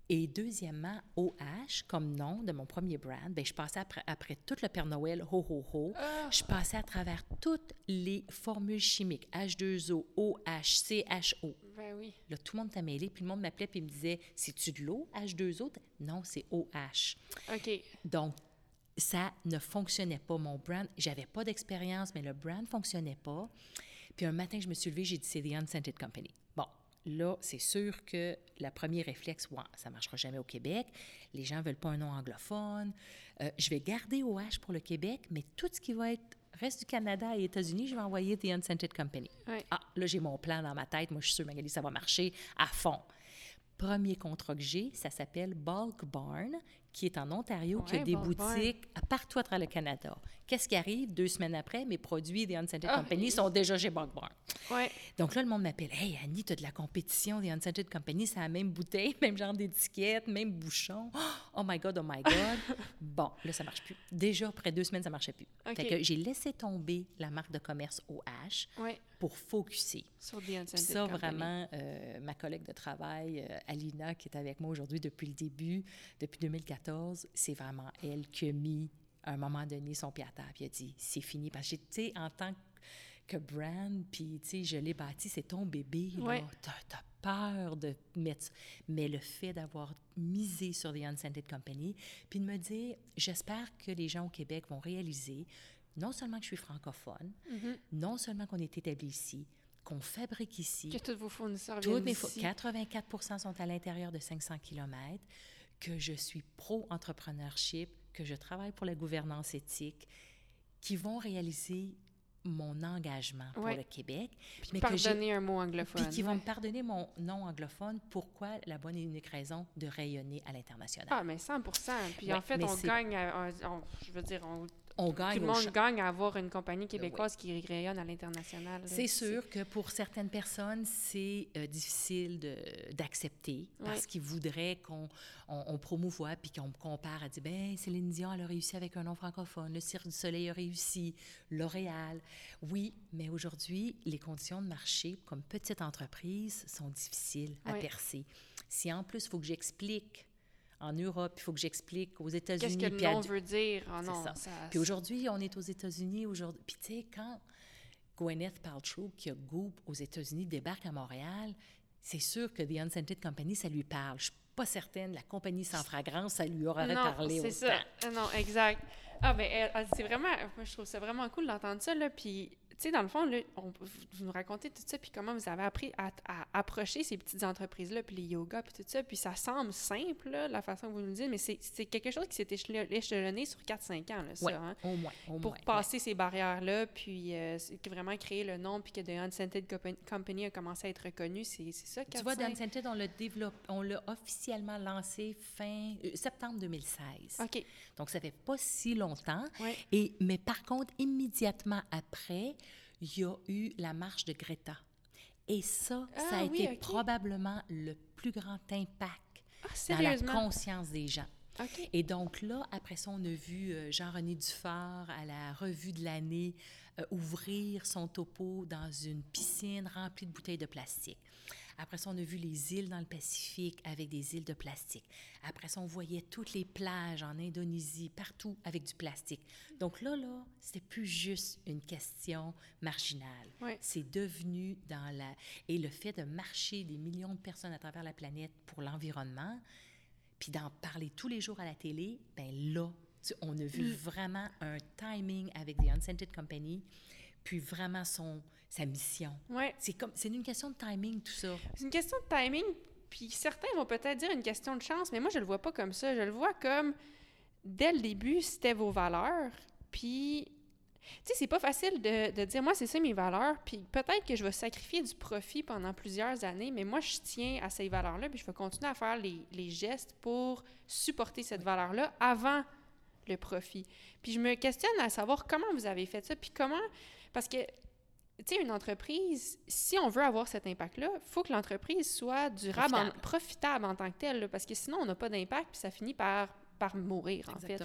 Et deuxièmement, OH, comme nom de mon premier brand, ben, je passais après, après tout le Père Noël, ho, ho, ho. Ah. Je passais à travers toutes les formules chimiques, H2O, OH, CHO. Ben oui. Là, tout le monde t'a mêlé, puis le monde m'appelait puis il me disait C'est-tu de l'eau, H2O Non, c'est OH. OK. Donc, ça ne fonctionnait pas. Mon brand, j'avais pas d'expérience, mais le brand fonctionnait pas. Puis un matin, je me suis levée, j'ai dit C'est The Unscented Company. Bon, là, c'est sûr que le premier réflexe, ouais, ça ne marchera jamais au Québec. Les gens ne veulent pas un nom anglophone. Euh, je vais garder OH pour le Québec, mais tout ce qui va être reste du Canada et États-Unis, je vais envoyer The Unscented Company. Ah, là, j'ai mon plan dans ma tête. Moi, je suis sûre, Magali, ça va marcher à fond. Premier contrat que j'ai, ça s'appelle Bulk Barn, qui est en Ontario, qui a des boutiques à partout à travers le Canada. Qu'est-ce qui arrive? Deux semaines après, mes produits The Unscented Ah, Company sont déjà chez Bulk Barn. Ouais. Donc là, le monde m'appelle. Hey, Annie, tu as de la compétition, des Unscented Company, c'est la même bouteille, *laughs* même genre d'étiquette, même bouchon. *gasps* Oh my God, oh my God. bon, là, ça marche plus. Déjà, après deux semaines, ça marchait plus. OK. Fait que j'ai laissé tomber la marque de commerce OH Ouais. pour focuser. Sur Unscented ça, Company. vraiment, euh, ma collègue de travail, euh, Alina, qui est avec moi aujourd'hui depuis le début, depuis 2014, c'est vraiment elle qui a mis, à un moment donné, son pied à terre. Puis elle a dit, c'est fini. Parce que, tu sais, en tant que brand, puis, tu sais, je l'ai bâti, c'est ton bébé, Ouais. là. T'as, t'as peur de mettre... Mais le fait d'avoir misé sur The Unscented Company, puis de me dire, j'espère que les gens au Québec vont réaliser non seulement que je suis francophone, Mhm. non seulement qu'on est établi ici, qu'on fabrique ici, Que tous vos fournisseurs viennent mes d'ici. 84% sont à l'intérieur de 500 km, que je suis pro-entrepreneurship, que je travaille pour la gouvernance éthique, qui vont réaliser mon engagement pour Ouais. le Québec, Puis mais que pardonner un mot anglophone. puis qui vont me pardonner mon nom anglophone. Pourquoi? La bonne et unique raison de rayonner à l'international? Ah, mais 100 Puis Ouais, en fait, on gagne, à- on- je veux dire, on- On tout gagne le au monde gagne à avoir une compagnie québécoise qui rayonne à l'international. C'est sûr que pour certaines personnes, c'est euh, difficile d'accepter parce qu'ils voudraient qu'on on, on promouvoie puis qu'on compare à dire ben Céline Dion, elle a réussi avec un nom francophone, le Cirque du Soleil a réussi, L'Oréal. Oui, mais aujourd'hui, les conditions de marché comme petite entreprise sont difficiles à percer. Si en plus, il faut que j'explique en Europe, il faut que j'explique aux Qu'est-ce États-Unis. que le nom veut dire? C'est non, ça. ça... puis aujourd'hui, on est aux États-Unis aujourd'hui. Puis tu sais, quand Gwyneth Paltrow, qui a Goop aux États-Unis, débarque à Montréal, c'est sûr que The Unscented Company, ça lui parle. Je suis pas certaine, la compagnie sans fragrance, ça lui aurait non, parlé c'est ça. Non, exact. Ah, ben, c'est vraiment... Moi, je trouve ça vraiment cool d'entendre ça, là. Puis, sais, dans le fond, là, on- vous nous racontez tout ça, puis comment vous avez appris à, à approcher ces petites entreprises-là, puis les yogas, puis tout ça. Puis ça semble simple, là, la façon que vous nous dites, mais c'est quelque chose qui s'est échelon- échelonné sur 4-5 ans, là, ça, Ouais, hein? au moins, au pour moins, ouais. passer ces barrières-là, puis euh, vraiment créer le nom, puis que The Unscented Compa- Company a commencé à être reconnu, c'est ça, Tu vois, 4-5? The Unscented, on l'a développé, on l'a officiellement lancé fin euh, septembre 2016. OK, Donc, ça fait pas si longtemps. ouais. Et, mais par contre, immédiatement après, il y a eu la marche de Greta. Et ça, ça Ah a oui, été probablement le plus grand impact Ah, dans la conscience des gens. Et donc là, après ça, on a vu euh, Jean-René Dufort à la revue de l'année euh, ouvrir son topo dans une piscine remplie de bouteilles de plastique. Après ça, on a vu les îles dans le Pacifique avec des îles de plastique. Après ça, on voyait toutes les plages en Indonésie, partout avec du plastique. Donc là, là, c'était plus juste une question marginale. C'est devenu dans la... Et le fait de marcher des millions de personnes à travers la planète pour l'environnement, puis d'en parler tous les jours à la télé, ben là, tu- on a vu Mm. vraiment un timing avec The Unscented Company, puis vraiment son, sa mission. Ouais. C'est comme, c'est une question de timing, tout ça. C'est une question de timing, puis certains vont peut-être dire une question de chance, mais moi, je le vois pas comme ça. Je le vois comme, dès le début, c'était vos valeurs, puis... Tu sais, c'est pas facile de, de dire, moi, c'est ça mes valeurs, puis peut-être que je vais sacrifier du profit pendant plusieurs années, mais moi, je tiens à ces valeurs-là, puis je vais continuer à faire les, les gestes pour supporter cette valeur-là avant le profit. Puis je me questionne à savoir comment vous avez fait ça, puis comment... Parce que tu sais, une entreprise, si on veut avoir cet impact-là, il faut que l'entreprise soit durable, en- Profitable. en tant que telle, là, parce que sinon, on n'a pas d'impact, puis ça finit par, par mourir, en fait.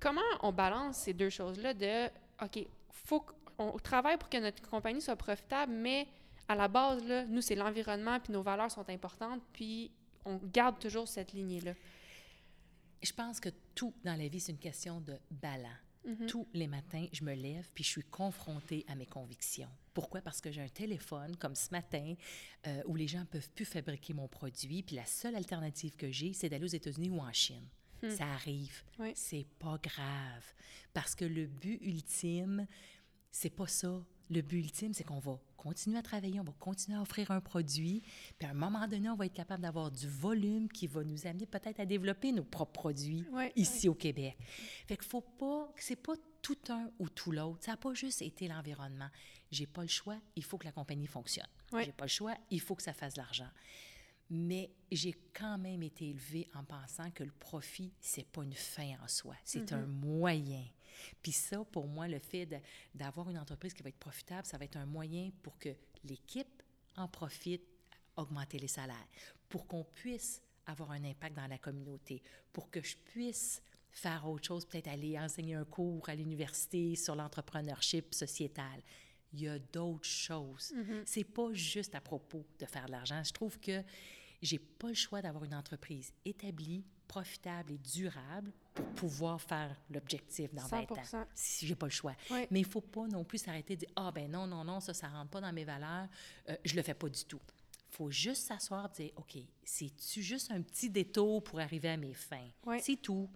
Comment on balance ces deux choses-là de, OK, faut qu'on travaille pour que notre compagnie soit profitable, mais à la base, là, nous, c'est l'environnement, puis nos valeurs sont importantes, puis on garde toujours cette lignée-là? Je pense que tout dans la vie, c'est une question de balance. Mhm. Tous les matins, je me lève puis je suis confrontée à mes convictions. Pourquoi? Parce que j'ai un téléphone, comme ce matin, euh, où les gens ne peuvent plus fabriquer mon produit. Puis la seule alternative que j'ai, c'est d'aller aux États-Unis ou en Chine. Ça arrive. Oui. C'est pas grave. Parce que le but ultime, c'est pas ça. Le but ultime, c'est qu'on va continuer à travailler, on va continuer à offrir un produit, puis à un moment donné, on va être capable d'avoir du volume qui va nous amener peut-être à développer nos propres produits ici au Québec. Fait qu'il faut pas, c'est pas tout un ou tout l'autre. Ça n'a pas juste été l'environnement. J'ai pas le choix, il faut que la compagnie fonctionne. Ouais. J'ai pas le choix, il faut que ça fasse de l'argent. Mais j'ai quand même été élevée en pensant que le profit, c'est pas une fin en soi, c'est un moyen. Puis ça, pour moi, le fait d'avoir une entreprise qui va être profitable, ça va être un moyen pour que l'équipe en profite, augmenter les salaires, pour qu'on puisse avoir un impact dans la communauté, pour que je puisse faire autre chose, peut-être aller enseigner un cours à l'université sur l'entrepreneurship sociétal. Il y a d'autres choses. C'est pas juste à propos de faire de l'argent. Je trouve que j'ai pas le choix d'avoir une entreprise établie, profitable et durable pour pouvoir faire l'objectif dans 20 ans. 100%. Si j'ai pas le choix. Mais il faut pas non plus s'arrêter de dire ah ben non non non ça ça rentre pas dans mes valeurs, euh, je le fais pas du tout. faut juste s'asseoir et dire OK, c'est-tu juste un petit détour pour arriver à mes fins? C'est tout.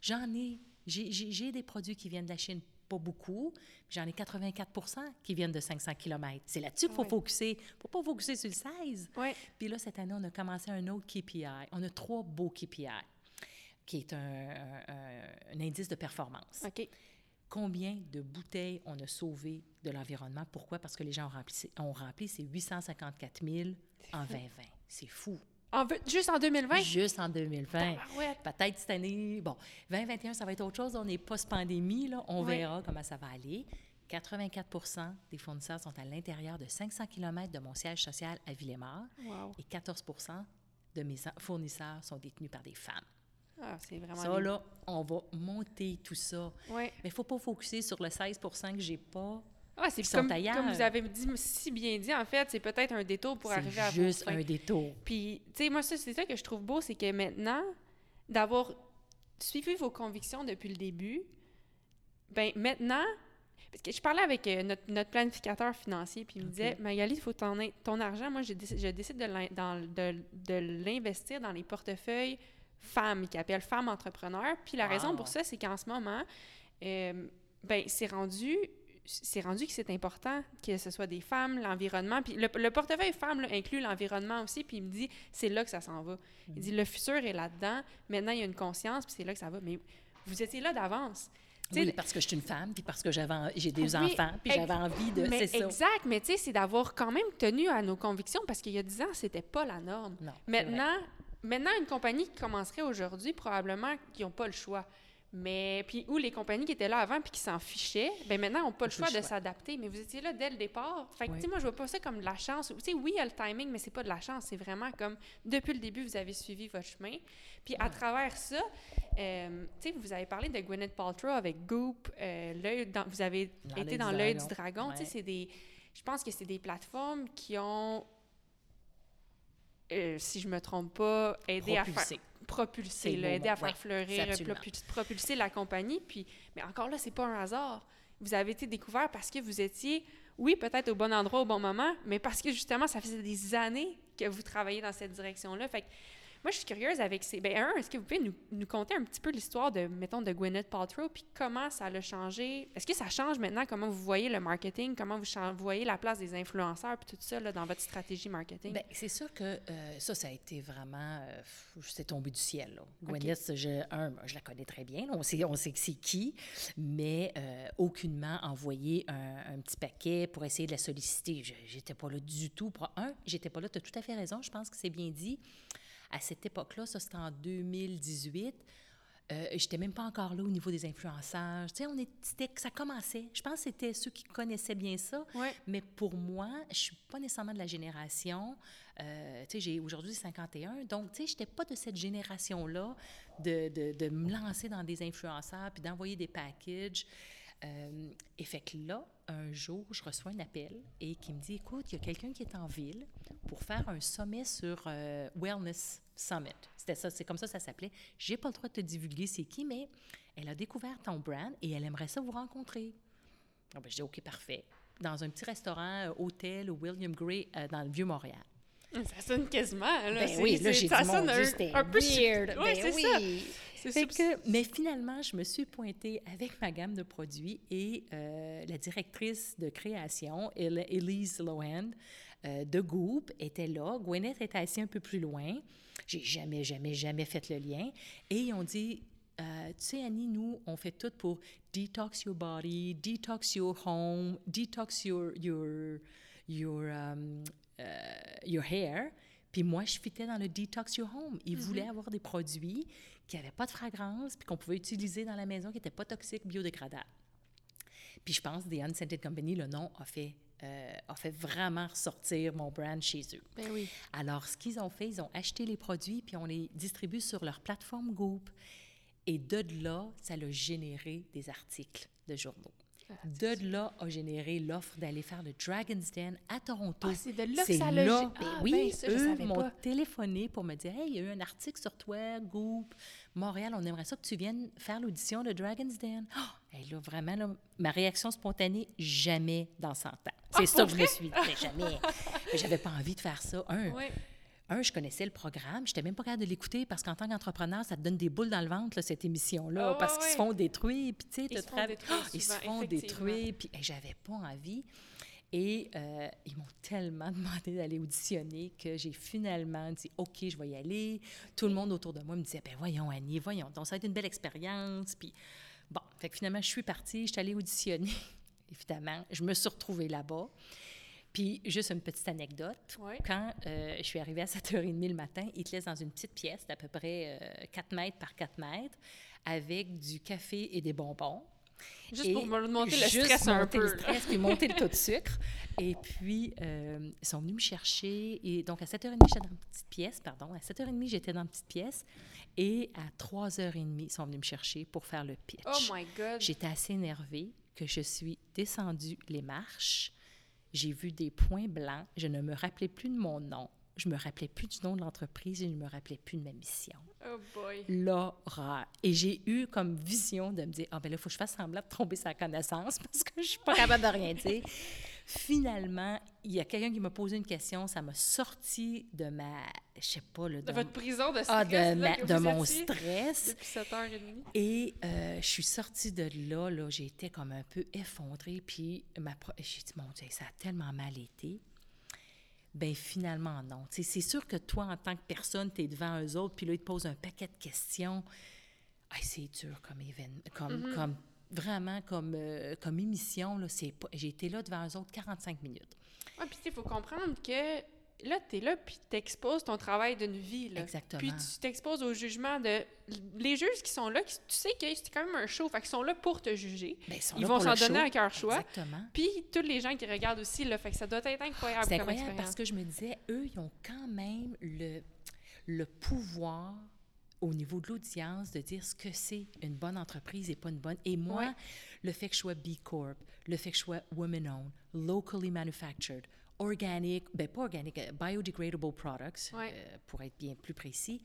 J'en ai j'ai- des produits qui viennent de la Chine pas beaucoup, j'en ai 84 qui viennent de 500 km. C'est là-dessus qu'il faut focuser. Il ne faut pas focuser sur le 16. Oui. Puis là, cette année, on a commencé un autre KPI. On a trois beaux KPI, qui est un, un- un- un indice de performance. OK. Combien de bouteilles on a sauvé de l'environnement? Pourquoi? Parce que les gens ont rempli, ont rempli ces 854 000 en 2020. C'est fou. En juste en 2020? Juste en 2020. Tabarouette. Peut-être cette année, bon, 2021, ça va être autre chose. On est post-pandémie. On verra comment ça va aller. 84% des fournisseurs sont à l'intérieur de 500 km de mon siège social à Villemort Wow. et 14 de mes fournisseurs sont détenus par des femmes. Ah, c'est vraiment Ça, bien. là, on va monter tout ça. Ouais. Mais il ne faut pas focuser sur le 16 que j'ai pas. Ah, c'est comme, comme vous avez dit, si bien dit, en fait, c'est peut-être un détour pour arriver à C'est juste un détour. Puis, tu sais, moi, c'est ça que je trouve beau, c'est que maintenant, d'avoir suivi vos convictions depuis le début, ben maintenant, parce que je parlais avec euh, notre, notre planificateur financier, puis il me disait, Magali, il faut ton, ton argent, moi, je décide, je décide de l'investir dans les portefeuilles femmes, qui appellent femmes entrepreneurs. Puis la raison pour ça, c'est qu'en ce moment, euh, ben, c'est rendu c'est rendu que c'est important que ce soit des femmes, l'environnement. Puis le, le portefeuille femmes là, inclut l'environnement aussi. Puis il me dit, c'est là que ça s'en va. Il dit, le futur est là-dedans. Maintenant, il y a une conscience, puis c'est là que ça va. Mais vous étiez là d'avance. Oui, parce que je suis une femme, puis parce que j'avais, j'ai des Oui, enfants, puis j'avais envie de. mais ça. exact, mais tu sais, c'est d'avoir quand même tenu à nos convictions parce qu'il y a 10 ans, c'était pas la norme. Non. Maintenant, maintenant, une compagnie qui commencerait aujourd'hui, probablement qu'ils n'ont pas le choix. Mais puis où les compagnies qui étaient là avant puis qui s'en fichaient, ben maintenant n'ont pas le choix de s'adapter. Mais vous étiez là dès le départ. Fait que Oui. tu sais, moi je vois pas ça comme de la chance. Tu sais, oui, il y a le timing, mais c'est pas de la chance. C'est vraiment comme depuis le début vous avez suivi votre chemin. Puis à travers ça, euh, tu sais, vous avez parlé de Gwyneth Paltrow avec Goop, euh, l'œil vous avez Dans été dans l'œil du dragon. Tu sais, c'est des, je pense que c'est des plateformes qui ont euh, si je me trompe pas, aidé à faire propulser, là, aider à faire ouais, fleurir, propul- propulser la compagnie. Puis, mais encore là, c'est pas un hasard. Vous avez été découvert parce que vous étiez, oui, peut-être au bon endroit au bon moment, mais parce que justement, ça faisait des années que vous travaillez dans cette direction-là. Fait que moi, je suis curieuse avec ces. Ben, un, est-ce que vous pouvez nous, nous conter un petit peu l'histoire de, mettons, de Gwyneth Paltrow, puis comment ça l'a changé? Est-ce que ça change maintenant comment vous voyez le marketing, comment vous, voyez la place des influenceurs, puis tout ça là, dans votre stratégie marketing? Bien, c'est sûr que euh, ça, ça a été vraiment. Euh, c'est tombé du ciel. Là. Gwyneth, je, un, je la connais très bien. là, on, sait, on sait que c'est qui, mais euh, aucunement envoyé un, un petit paquet pour essayer de la solliciter. J'étais pas là du tout. Pour, un, j'étais pas là. Tu as tout à fait raison. Je pense que c'est bien dit. À cette époque-là, ça, c'était en 2018. Euh, j'étais même pas encore là au niveau des influenceurs. Tu sais, on était, ça commençait. Je pense que c'était ceux qui connaissaient bien ça. Mais pour moi, je suis pas nécessairement de la génération. euh, tu sais, j'ai aujourd'hui 51. Donc, tu sais, j'étais pas de cette génération-là de, de, de me lancer dans des influenceurs puis d'envoyer des packages. Euh, et fait que là, un jour, je reçois un appel et qui me dit Écoute, il y a quelqu'un qui est en ville pour faire un sommet sur euh, Wellness Summit. C'était ça, c'est comme ça que ça s'appelait. J'ai pas le droit de te divulguer c'est qui, mais elle a découvert ton brand et elle aimerait ça vous rencontrer. Ah ben, je dis OK, parfait. Dans un petit restaurant, euh, hôtel William Gray euh, dans le Vieux-Montréal. Ça sonne quasiment, là. Ben oui, là, c'est- j'ai ça dit, mon sonne Dieu, un- peu weird. Ben oui. Fait que- mais finalement, je me suis pointée avec ma gamme de produits et euh, la directrice de création, El- Elise Lohan, euh, de Goop, était là. Gwyneth était assise un peu plus loin. J'ai jamais, jamais, jamais fait le lien. Et ils ont dit, euh, tu sais, Annie, nous, on fait tout pour detox your body, detox your home, detox your, your, your, um, your hair. Puis moi, je fitais dans le Detox Your Home. Ils voulaient avoir des produits qui n'avaient pas de fragrance, puis qu'on pouvait utiliser dans la maison, qui n'étaient pas toxiques, biodégradables. Puis je pense, The Unscented Company, le nom a fait, euh, a fait vraiment ressortir mon brand chez eux. Ben oui. Alors, ce qu'ils ont fait, ils ont acheté les produits, puis on les distribue sur leur plateforme Goop. Et de là, ça a généré des articles de journaux. De là a généré l'offre d'aller faire le Dragon's Den à Toronto. Ah, c'est de là que ça là. gé- Ben Ah, oui, ben ça, je eux m'ont téléphoné pour me dire Hey, il y a eu un article sur toi, Goop, Montréal, on aimerait ça que tu viennes faire l'audition de Dragon's Den. Oh, hey, là, vraiment, là, ma réaction spontanée, jamais dans 100 ans. C'est Ah, ça que je me suis dit, Mais jamais. Mais j'avais pas envie de faire ça. Un, Ouais. Un, je connaissais le programme, je n'étais même pas capable de l'écouter parce qu'en tant qu'entrepreneur, ça te donne des boules dans le ventre, là, cette émission-là, Ah, parce qu'ils se font détruire, puis tu sais, Ils se font détruire ils se font détruire, puis hey, j'avais pas envie. Et euh, ils m'ont tellement *laughs* demandé d'aller auditionner que j'ai finalement dit OK, je vais y aller. Tout le monde autour de moi me disait ben voyons Annie, voyons, donc ça va être une belle expérience. Puis bon, fait que finalement je suis partie, je suis allée auditionner. *laughs* Évidemment, je me suis retrouvée là-bas. Puis juste une petite anecdote. Quand euh, je suis arrivée à 7h30 le matin, ils te laissent dans une petite pièce d'à peu près euh, 4 mètres par 4 mètres avec du café et des bonbons. Juste Et pour me monter le juste stress un peu. le stress, puis monter le taux de sucre. Et puis, euh, ils sont venus me chercher. Et donc, à 7h30, j'étais dans une petite pièce, pardon. À 7h30, j'étais dans une petite pièce. Et à 3h30, ils sont venus me chercher pour faire le pitch. Oh my God. J'étais assez énervée que je suis descendue les marches. J'ai vu des points blancs. Je ne me rappelais plus de mon nom. Je me rappelais plus du nom de l'entreprise et je ne me rappelais plus de ma mission. Oh boy. L'horreur. Et j'ai eu comme vision de me dire, ah ben là, il faut que je fasse semblant de tromper sa connaissance *laughs* parce que je suis pas capable de rien dire. Finalement, il y a quelqu'un qui m'a posé une question, ça m'a sorti de ma, je sais pas, là, De de, votre prison de stress. ah, de, là, ma- que de mon stress. Depuis 7h30. Et euh, je suis sortie de là, là j'étais comme un peu effondrée, puis ma j'ai dit, mon Dieu, ça a tellement mal été. Ben finalement, non. Tu sais, c'est sûr que toi, en tant que personne, tu es devant eux autres, puis là, ils te posent un paquet de questions. C'est dur comme événement, comme, comme vraiment comme, euh, comme émission. Là, c'est pas... J'ai été là devant eux autres 45 minutes. Ouais, puis il faut comprendre que là, tu es là, puis tu exposes ton travail d'une vie. Là. Exactement. Puis tu t'exposes au jugement de. Les juges qui sont là, qui- tu sais que c'est quand même un show, fait qu'ils sont là pour te juger. Ben, sont Ils vont s'en donner show. à cœur choix. Exactement. Puis tous les gens qui regardent aussi, là, fait que ça doit être incroyable C'est comme incroyable parce que je me disais, eux, ils ont quand même le, le pouvoir au niveau de l'audience de dire ce que c'est une bonne entreprise et pas une bonne. Et moi, Ouais. Le fait que je sois B Corp, le fait que je sois women-owned, locally manufactured, organic, ben pas organic, euh, biodegradable products, Ouais. euh, pour être bien plus précis,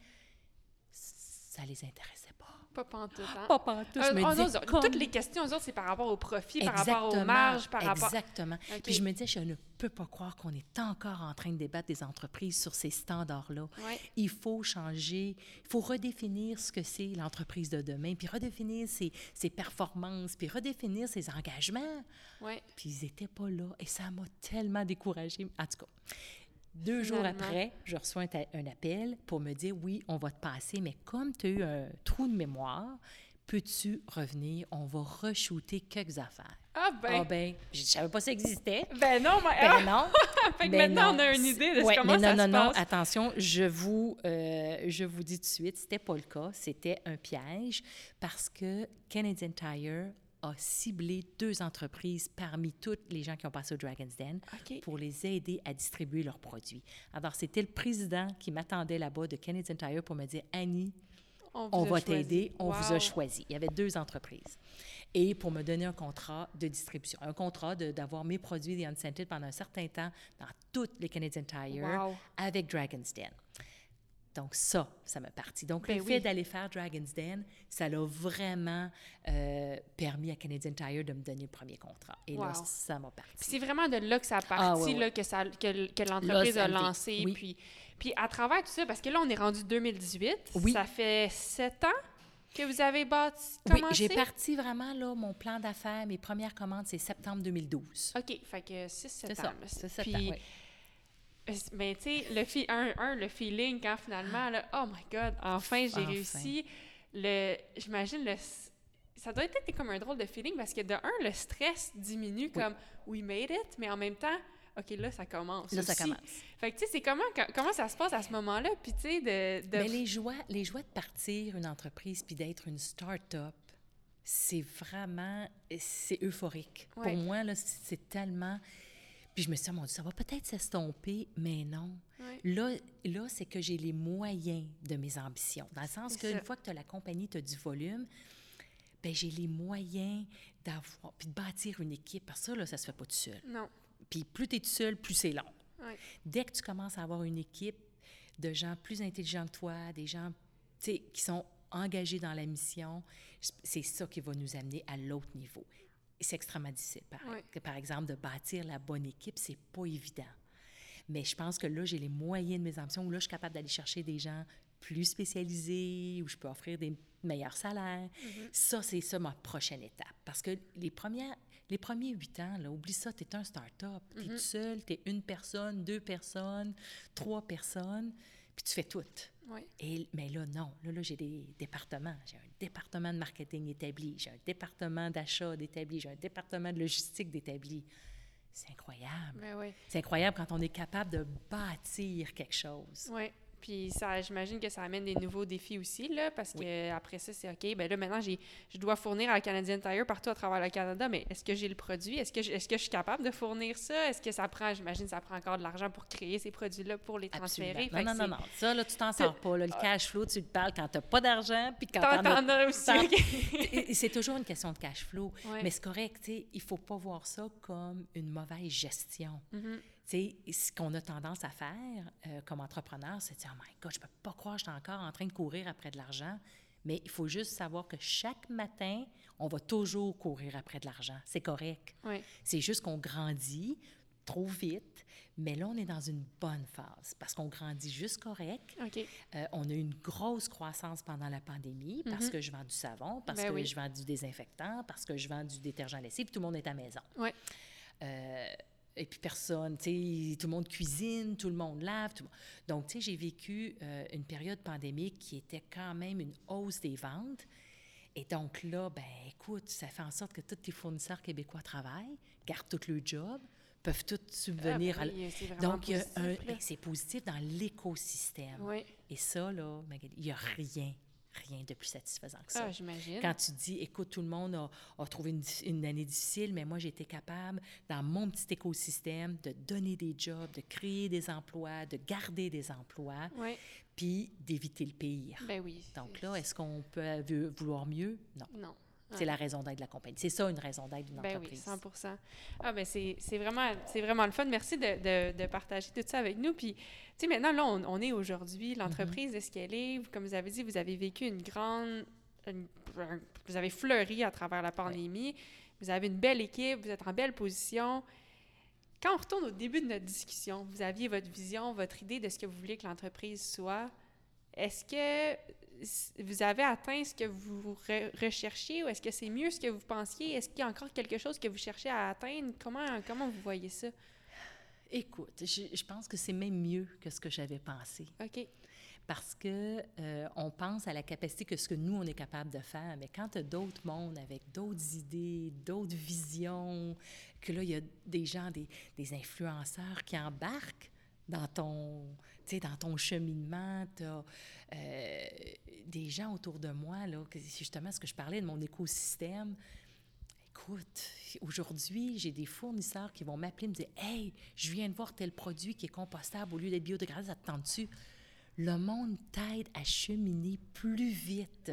ça les intéressait pas. Pantoute, hein? Pas pantoute, je Euh, me oh, dis, eux- comme- Toutes les questions, eux autres, c'est par rapport au profit, par rapport aux Exactement, marges, par rapport... Exactement. Puis je me disais, je ne peux pas croire qu'on est encore en train de débattre des entreprises sur ces standards-là. Ouais. Il faut changer, il faut redéfinir ce que c'est l'entreprise de demain, puis redéfinir ses, ses performances, puis redéfinir ses engagements. Ouais. Puis ils n'étaient pas là. Et ça m'a tellement découragée. En tout cas, deux jours après, je reçois un, appel pour me dire oui, on va te passer, mais comme tu as eu un trou de mémoire, peux-tu revenir? On va re-shooter quelques affaires. Ah ben, Ah ben, je ne savais pas ça existait. ben non, mais... Ben non. *laughs* fait que Ben maintenant, non. on a une idée de Ouais, comment mais non, ça non, se non, passe. attention, je vous, euh, je vous dis tout de suite, c'était pas le cas, c'était un piège parce que Canadian Tire a ciblé deux entreprises parmi toutes les gens qui ont passé au Dragon's Den pour les aider à distribuer leurs produits. Alors, c'était le président qui m'attendait là-bas de Canadian Tire pour me dire Annie, vous on va t'aider, on vous Wow. a choisi. Il y avait deux entreprises. Et pour me donner un contrat de distribution, un contrat d'avoir mes produits des Unscented pendant un certain temps dans toutes les Canadian Tire Wow. avec Dragon's Den. Donc ça, ça m'a parti. Donc Ben le fait oui. d'aller faire Dragon's Den, ça l'a vraiment euh, permis à Canadian Tire de me donner le premier contrat. Et là, Wow. ça m'a parti. c'est vraiment de là que ça a parti, Ah, ouais, ouais. Là, que, ça, que, que l'entreprise Là, a lancé. oui. Puis, puis à travers tout ça, parce que là, on est rendu 2018, Oui. ça fait sept ans Que vous avez bâti, Oui, commencé? j'ai parti vraiment, là, mon plan d'affaires, mes premières commandes, c'est septembre 2012. OK, fait que 6-7 C'est ans. ça, là. c'est Puis, ans, oui. Mais tu sais, le, fi- un, un, le feeling, quand finalement, là, oh my God, enfin, j'ai Enfin. réussi. Le, j'imagine, le, ça doit être comme un drôle de feeling parce que de un, le stress diminue comme we made it, mais en même temps, OK, là, ça commence. Là, ça commence. Fait que tu sais, c'est comment, co- comment ça se passe à ce moment-là? Puis tu sais, de. de... Mais les joies, les joies de partir une entreprise puis d'être une start-up, c'est vraiment, c'est euphorique. Ouais. Pour moi, là, c'est tellement... Puis je me suis dit, oh mon Dieu, ça va peut-être s'estomper, mais non. Là, là c'est que j'ai les moyens de mes ambitions. Dans le sens qu'une fois que tu as la compagnie, tu as du volume, ben j'ai les moyens d'avoir, puis de bâtir une équipe. Parce que ça, là, ça se fait pas tout seul. Non. Puis plus tu es tout seul, plus c'est long. Dès que tu commences à avoir une équipe de gens plus intelligents que toi, des gens qui sont engagés dans la mission, c'est ça qui va nous amener à l'autre niveau. C'est extrêmement difficile. Par, Ouais. que, par exemple, de bâtir la bonne équipe, c'est pas évident. Mais je pense que là, j'ai les moyens de mes ambitions, où là, je suis capable d'aller chercher des gens plus spécialisés, où je peux offrir des meilleurs salaires. Ça, c'est ça ma prochaine étape. Parce que les premières... Les premiers huit ans, là, oublie ça, tu es un start-up. Tu es tout seul, tu es une personne, deux personnes, trois personnes, puis tu fais tout. Et, mais là, non. Là, là j'ai des départements. J'ai un département de marketing établi, j'ai un département d'achat d'établi, j'ai un département de logistique d'établi. C'est incroyable. Ben oui. C'est incroyable quand on est capable de bâtir quelque chose. Oui. Puis ça, j'imagine que ça amène des nouveaux défis aussi, là, parce que après ça, c'est OK, ben là, maintenant, j'ai, je dois fournir à la Canadian Tire partout à travers le Canada, mais est-ce que j'ai le produit? Est-ce que, je, est-ce que je suis capable de fournir ça? Est-ce que ça prend, j'imagine, ça prend encore de l'argent pour créer ces produits-là, pour les transférer? Non, non, non, non. Ça, là, tu t'en sors *laughs* pas. là. le cash flow, tu le parles quand tu n'as pas d'argent, puis quand T'en, t'en as aussi, *laughs* c'est toujours une question de cash flow. Ouais. Mais c'est correct, tu sais, il faut pas voir ça comme une mauvaise gestion. Mhm. Sais, ce qu'on a tendance à faire euh, comme entrepreneur, c'est de dire, oh my God, je peux pas croire que je suis encore en train de courir après de l'argent. Mais il faut juste savoir que chaque matin, on va toujours courir après de l'argent. C'est correct. C'est juste qu'on grandit trop vite, mais là, on est dans une bonne phase parce qu'on grandit juste correct. Euh, on a eu une grosse croissance pendant la pandémie parce que je vends du savon, parce. Ben que oui. je vends du désinfectant, parce que je vends du détergent lessive, tout le monde est à la maison. Ouais. Euh, et puis personne, tu sais, tout le monde cuisine, tout le monde lave. Tout le monde- Donc, tu sais, j'ai vécu euh, une période pandémique qui était quand même une hausse des ventes. Et donc là, ben écoute, ça fait en sorte que tous les fournisseurs québécois travaillent, gardent tout le job, peuvent tous subvenir Ah, à... oui, vraiment Donc, positif, un- ben, c'est positif dans l'écosystème. Oui. Et ça, là, Magali, il n'y a rien, rien de plus satisfaisant que ça. Ah, j'imagine. Quand tu dis, écoute, tout le monde a, a trouvé une, une année difficile, mais moi, j'ai été capable, dans mon petit écosystème, de donner des jobs, de créer des emplois, de garder des emplois, Oui. puis d'éviter le pire. Ben oui. Donc là, est-ce qu'on peut vouloir mieux? Non. Non. C'est la raison d'être de la compagnie. C'est ça, une raison d'être d'une Ben oui, entreprise. 100 Ah, ben c'est vraiment, c'est vraiment le fun. Merci de, de, de partager tout ça avec nous. Puis, tu sais, maintenant, là, on, on est aujourd'hui. L'entreprise, est-ce qu'elle est? Comme vous avez dit, vous avez vécu une grande... une- vous avez fleuri à travers la pandémie. Vous avez une belle équipe. Vous êtes en belle position. Quand on retourne au début de notre discussion, vous aviez votre vision, votre idée de ce que vous vouliez que l'entreprise soit. Est-ce que vous avez atteint ce que vous re- recherchiez ou est-ce que c'est mieux ce que vous pensiez? Est-ce qu'il y a encore quelque chose que vous cherchez à atteindre? Comment, comment vous voyez ça? Écoute, je, je pense que c'est même mieux que ce que j'avais pensé. OK. Parce que euh, on pense à la capacité que ce que nous, on est capable de faire. Mais quand tu as d'autres mondes avec d'autres idées, d'autres visions, que là, il y a des gens, des, des influenceurs qui embarquent dans ton, sais, dans ton cheminement. Tu as des gens autour de moi, là, que c'est justement ce que je parlais de mon écosystème. Écoute, aujourd'hui, j'ai des fournisseurs qui vont m'appeler et me dire Hey, je viens de voir tel produit qui est compostable au lieu d'être biodégradable, ça te tente dessus? Le monde t'aide à cheminer plus vite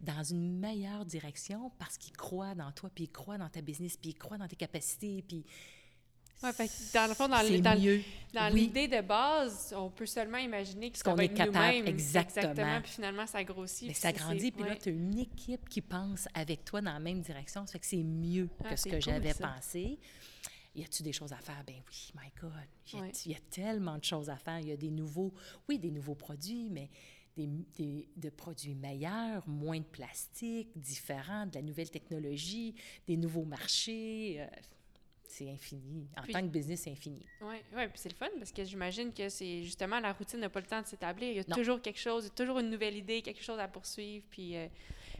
dans une meilleure direction parce qu'il croit dans toi, puis il croit dans ta business, puis il croit dans tes capacités, puis Ouais, fait que dans le fond, dans, le- c'est dans, le- mieux. dans Oui. l'idée de base, on peut seulement imaginer que Ce qu'on est capable, nous-mêmes. exactement. Puis finalement, ça grossit. Mais ça grandit, puis là, tu as une équipe qui pense avec toi dans la même direction. Ça fait que c'est mieux Ah, que ce que cool, j'avais ça. pensé. Y a-tu des choses à faire? Ben oui, my God. Il y, a, Ouais. y a tellement de choses à faire. Il y a des nouveaux, oui, des nouveaux produits, mais des, des- de produits meilleurs, moins de plastique, différents, de la nouvelle technologie, des nouveaux marchés. euh, c'est infini. En Puis- tant que business, c'est infini. Oui, ouais, puis c'est le fun parce que j'imagine que c'est justement la routine n'a pas le temps de s'établir. Il y a Non. toujours quelque chose, il y a toujours une nouvelle idée, quelque chose à poursuivre. Puis, euh,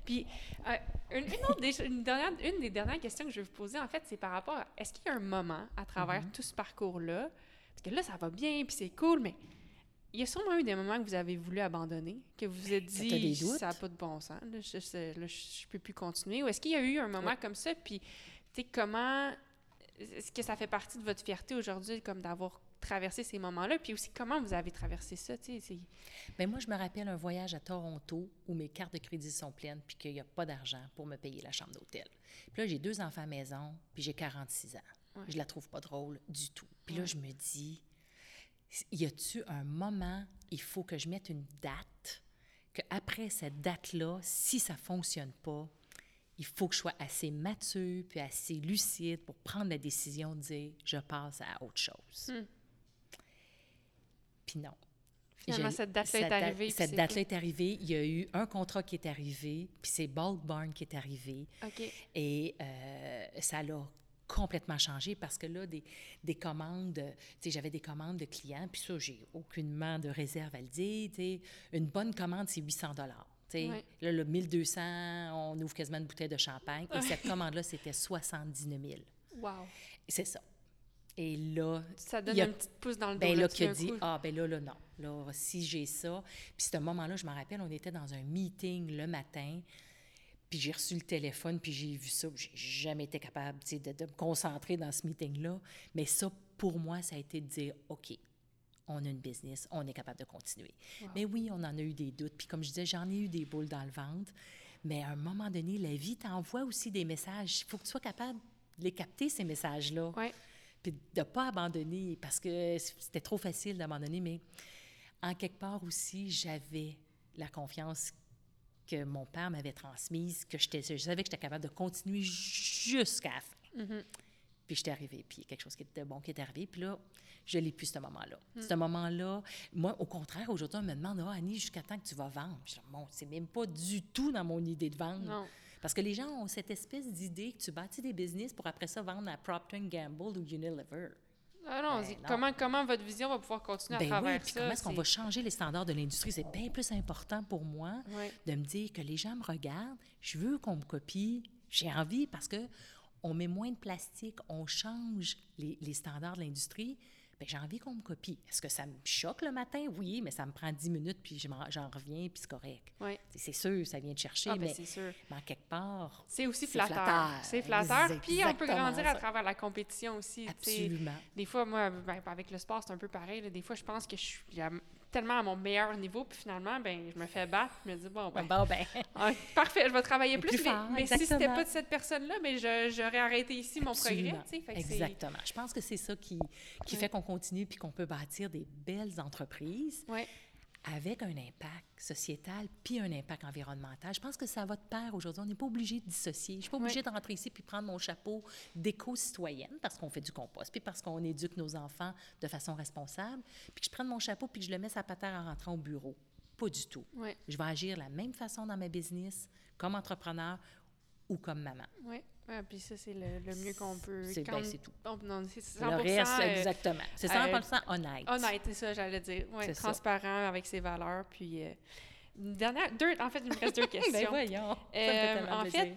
puis euh, une, une autre des, une, dernière- une des dernières questions que je vais vous poser, en fait, c'est par rapport à est-ce qu'il y a un moment à travers Mhm. tout ce parcours-là, parce que là, ça va bien, puis c'est cool, mais il y a sûrement eu des moments que vous avez voulu abandonner, que vous vous êtes t'as dit, ça n'a pas de bon sens, là, je, je peux plus continuer. Ou est-ce qu'il y a eu un moment Ouais. comme ça, puis, tu sais, comment est-ce que ça fait partie de votre fierté aujourd'hui, comme d'avoir traversé ces moments-là? Puis aussi, comment vous avez traversé ça? c'est- Ben moi, je me rappelle un voyage à Toronto où mes cartes de crédit sont pleines puis qu'il n'y a pas d'argent pour me payer la chambre d'hôtel. Puis là, j'ai deux enfants à maison puis j'ai 46 ans. Ouais. Je la trouve pas drôle du tout. Puis Ouais. là, je me dis, y a-tu un moment, il faut que je mette une date, que après cette date-là, si ça fonctionne pas, il faut que je sois assez mature puis assez lucide pour prendre la décision de dire, je passe à autre chose. Hmm. Puis non. Finalement, cette date-là est arrivée, Cette date-là est arrivée. Il y a eu un contrat qui est arrivé, puis c'est Bulk Barn qui est arrivé. Et euh, ça l'a complètement changé parce que là, des, des commandes, tu sais, j'avais des commandes de clients, puis ça, j'ai aucunement de réserve à le dire. tu sais. Une bonne commande, c'est 800 dollars. Ouais. Là, le 1200, on ouvre quasiment une bouteille de champagne. Et cette commande-là, c'était 79 000. Wow. C'est ça. Et là, Ça donne Il y a- une petite pouce dans le dos. ben là, là, qui a dit, coup. ah, ben là, là, non. Là, si j'ai ça. Puis, ce moment-là, je me rappelle, on était dans un meeting le matin. Puis, j'ai reçu le téléphone, puis j'ai vu ça. J'ai jamais été capable de, de me concentrer dans ce meeting-là. Mais ça, pour moi, ça a été de dire, OK, on a une business, on est capable de continuer. Wow. Mais oui, on en a eu des doutes. Puis, comme je disais, j'en ai eu des boules dans le ventre. Mais à un moment donné, la vie t'envoie aussi des messages. Il faut que tu sois capable de les capter, ces messages-là Ouais. puis de ne pas abandonner, parce que c'était trop facile d'abandonner, mais en quelque part aussi, j'avais la confiance que mon père m'avait transmise, que je savais que j'étais capable de continuer jusqu'à la fin. Mhm. Puis j'étais arrivée, puis quelque chose qui était bon qui est arrivé, puis là, je l'ai plus, ce moment-là. Ce moment-là, moi, au contraire, aujourd'hui, on me demande, ah, Annie, jusqu'à temps que tu vas vendre. Je dis, bon, c'est même pas du tout dans mon idée de vendre. Non. Parce que les gens ont cette espèce d'idée que tu bâtis des business pour après ça vendre à Procter Gamble ou Unilever. Ah non, Ben non. Comment, comment votre vision va pouvoir continuer Ben à oui, travers puis ça? comment est-ce qu'on va changer les standards de l'industrie? C'est bien plus important pour moi de me dire que les gens me regardent, je veux qu'on me copie, j'ai envie parce que on met moins de plastique, on change les, les standards de l'industrie. Bien, j'ai envie qu'on me copie. Est-ce que ça me choque le matin? Oui, mais ça me prend 10 minutes, puis j'en reviens, puis c'est correct. Ouais. C'est- sûr, ça vient de chercher, Ah, ben, mais, c'est sûr. mais en quelque part, C'est aussi flatteur. C'est flatteur. Puis on peut grandir à travers la compétition aussi. absolument. Des fois, moi, ben, avec le sport, c'est un peu pareil. là. Des fois, je pense que je suis tellement à mon meilleur niveau, puis finalement, ben, je me fais battre. Je me dis, bon, ben, Bon, ben, *laughs* ah, parfait, je vais travailler Plus plus. mais fort, mais si c'était pas de cette personne-là, je- j'aurais arrêté ici mon progrès. Fait que Exactement. Je pense que c'est ça qui, qui Ouais. fait qu'on continue puis qu'on peut bâtir des belles entreprises Ouais. Avec un impact sociétal puis un impact environnemental. Je pense que ça va de pair aujourd'hui. On n'est pas obligé de dissocier. Je ne suis pas obligée de rentrer ici puis prendre mon chapeau d'éco-citoyenne parce qu'on fait du compost puis parce qu'on éduque nos enfants de façon responsable puis que je prenne mon chapeau puis que je le mets à terre en rentrant au bureau. Pas du tout. Je vais agir de la même façon dans ma business comme entrepreneur ou comme maman. Ouais. Ouais, puis ça, c'est le, le mieux qu'on peut. C'est ben, c'est tout. Oh, non, c'est 100%, Le reste, euh, exactement. C'est euh, 100% honnête. Honnête, c'est ça, j'allais dire. Ouais, C'est ça. transparent avec ses valeurs. Puis, euh, une dernière, deux, en fait, il me reste deux *laughs* questions. Ben voyons. Ça me fait Euh, en plaisir. fait,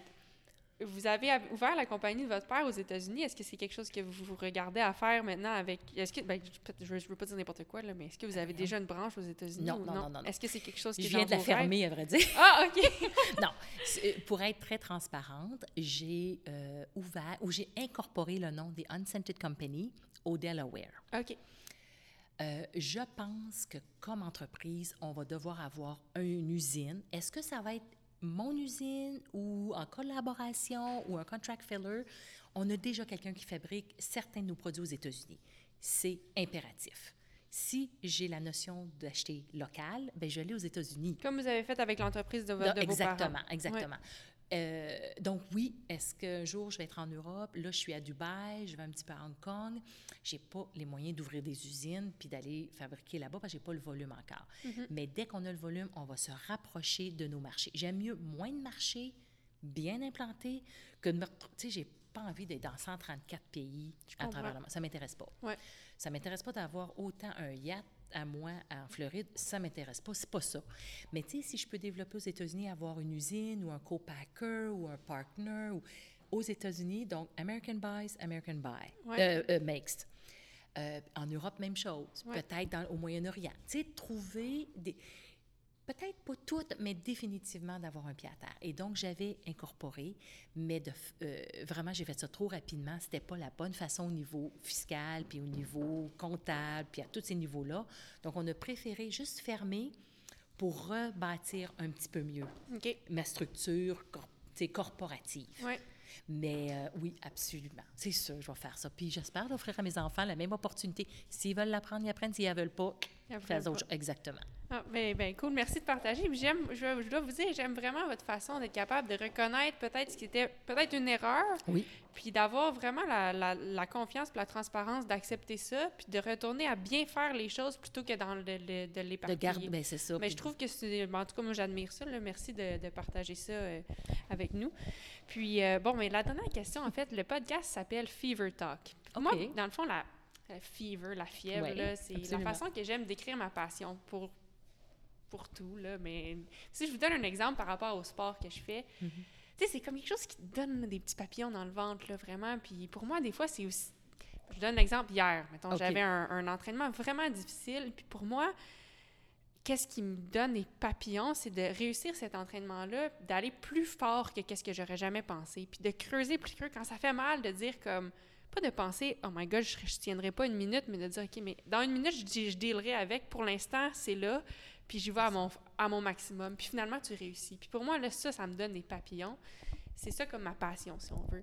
vous avez av- ouvert la compagnie de votre père aux États-Unis. Est-ce que c'est quelque chose que vous vous regardez à faire maintenant avec. Est-ce que. Ben, je ne veux pas dire n'importe quoi, là, mais est-ce que vous avez Ben déjà une branche aux États-Unis? Non, ou non, non, non, non. Est-ce que c'est quelque chose qui Je viens dans de la fermer, à vrai dire. Ah, OK. *laughs* non. C'est- Pour être très transparente, j'ai euh, ouvert ou j'ai incorporé le nom des Unscented Company au Delaware. OK. Euh, je pense que comme entreprise, on va devoir avoir une usine. Est-ce que ça va être mon usine ou en collaboration ou un contract filler? On a déjà quelqu'un qui fabrique certains de nos produits aux États-Unis. C'est impératif. Si j'ai la notion d'acheter local, ben je l'ai aux États-Unis. Comme vous avez fait avec l'entreprise de, vo- Non, de vos parents. exactement, exactement. Euh, donc oui, est-ce qu'un jour je vais être en Europe? Là, je suis à Dubaï, je vais un petit peu à Hong Kong. J'ai pas les moyens d'ouvrir des usines puis d'aller fabriquer là-bas parce que j'ai pas le volume encore. Mhm. Mais dès qu'on a le volume, on va se rapprocher de nos marchés. J'aime mieux moins de marchés bien implantés que de me... Tu sais, j'ai pas envie d'être dans 134 pays à travers le monde. Ça m'intéresse pas. Ouais. Ça m'intéresse pas d'avoir autant un yacht à moi en Floride, ça m'intéresse pas, c'est pas ça. Mais tu sais, si je peux développer aux États-Unis, avoir une usine ou un co-packer ou un partner ou aux États-Unis, donc American buys, American buy, Ouais. euh, euh, makes. Euh, en Europe, même chose. Ouais. Peut-être au Moyen-Orient. Tu sais, trouver des... Peut-être pas toutes, mais définitivement d'avoir un pied à terre. Et donc, j'avais incorporé, mais de, euh, vraiment, j'ai fait ça trop rapidement. C'était pas la bonne façon au niveau fiscal, puis au niveau comptable, puis à tous ces niveaux-là. Donc, on a préféré juste fermer pour rebâtir un petit peu mieux ma structure cor- corporative. Ouais. Mais euh, oui, absolument. C'est sûr, je vais faire ça. Puis j'espère offrir à mes enfants la même opportunité. S'ils veulent l'apprendre, ils apprennent. S'ils ne veulent pas, Ils autre pas. Exactement. Ah, ben, ben, cool, merci de partager. J'aime, je, je dois vous dire, j'aime vraiment votre façon d'être capable de reconnaître peut-être ce qui était peut-être une erreur, Oui. puis d'avoir vraiment la, la, la confiance puis la transparence d'accepter ça, puis de retourner à bien faire les choses plutôt que dans le, le- de De l'éparpiller. garder, ben, c'est ça. Mais je trouve que c'est. ben, en tout cas, moi, j'admire ça. là. Merci de, de partager ça euh, avec nous. Puis, euh, bon, mais la dernière question, en fait, le podcast s'appelle Fever Talk. Moi, dans le fond, la, la fever, la fièvre, Ouais, c'est la façon que j'aime décrire ma passion pour, pour tout. Là. Mais si je vous donne un exemple par rapport au sport que je fais, Mhm. tu sais, c'est comme quelque chose qui te donne des petits papillons dans le ventre, là, vraiment. Puis pour moi, des fois, c'est aussi. Je donne l'exemple hier. Mettons, j'avais un, un entraînement vraiment difficile. Puis pour moi, qu'est-ce qui me donne des papillons, c'est de réussir cet entraînement-là, d'aller plus fort que qu'est-ce que j'aurais jamais pensé. Puis de creuser plus creux quand ça fait mal, de dire comme. Pas de penser, oh my god, je, je tiendrai pas une minute, mais de dire, OK, mais dans une minute, je, je dealerai avec. Pour l'instant, c'est là. Puis j'y vais à mon, à mon maximum. Puis finalement, tu réussis. Puis pour moi, là, ça, ça me donne des papillons. C'est ça comme ma passion, si on veut.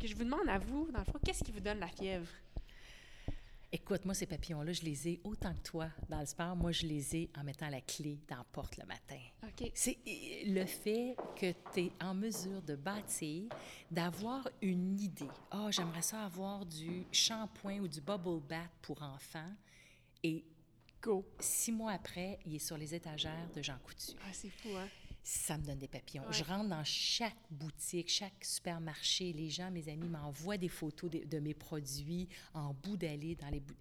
Que je vous demande à vous, dans le fond, qu'est-ce qui vous donne la fièvre? Écoute, moi, ces papillons-là, je les ai autant que toi dans le sport. Moi, je les ai en mettant la clé dans la porte le matin. OK. C'est euh, le fait que tu es en mesure de bâtir, d'avoir une idée. Ah, j'aimerais ça avoir du shampoing ou du bubble bath pour enfants. Et Go. six mois après, il est sur les étagères de Jean Coutu. Ah, c'est fou, hein? Ça me donne des papillons. Ouais. Je rentre dans chaque boutique, chaque supermarché. Les gens, mes amis, m'envoient des photos de, de mes produits en bout d'allée dans les bou-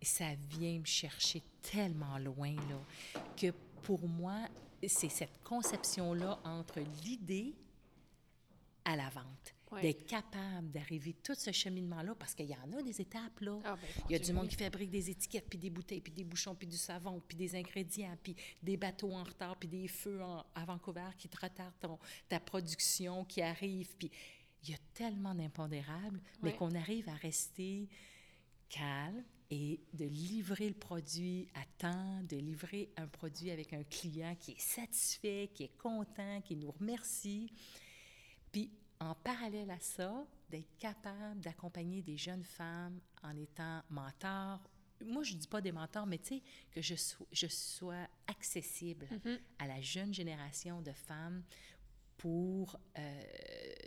Et ça vient me chercher tellement loin, là, que pour moi, c'est cette conception-là entre l'idée à la vente. Ouais. D'être capable d'arriver tout ce cheminement-là, parce qu'il y en a des étapes, là. Ah, ben, Il y a du monde qui fabrique des étiquettes, puis des bouteilles, puis des bouchons, puis du savon, puis des ingrédients, puis des bateaux en retard, puis des feux en- à Vancouver qui te retardent ton- ta production qui arrive. Puis il y a tellement d'impondérables, mais Ouais. qu'on arrive à rester calme et de livrer le produit à temps, de livrer un produit avec un client qui est satisfait, qui est content, qui nous remercie. Puis, en parallèle à ça, d'être capable d'accompagner des jeunes femmes en étant mentor. Moi, je ne dis pas des mentors, mais tu sais, que je, sois- je sois accessible Mhm. à la jeune génération de femmes pour euh,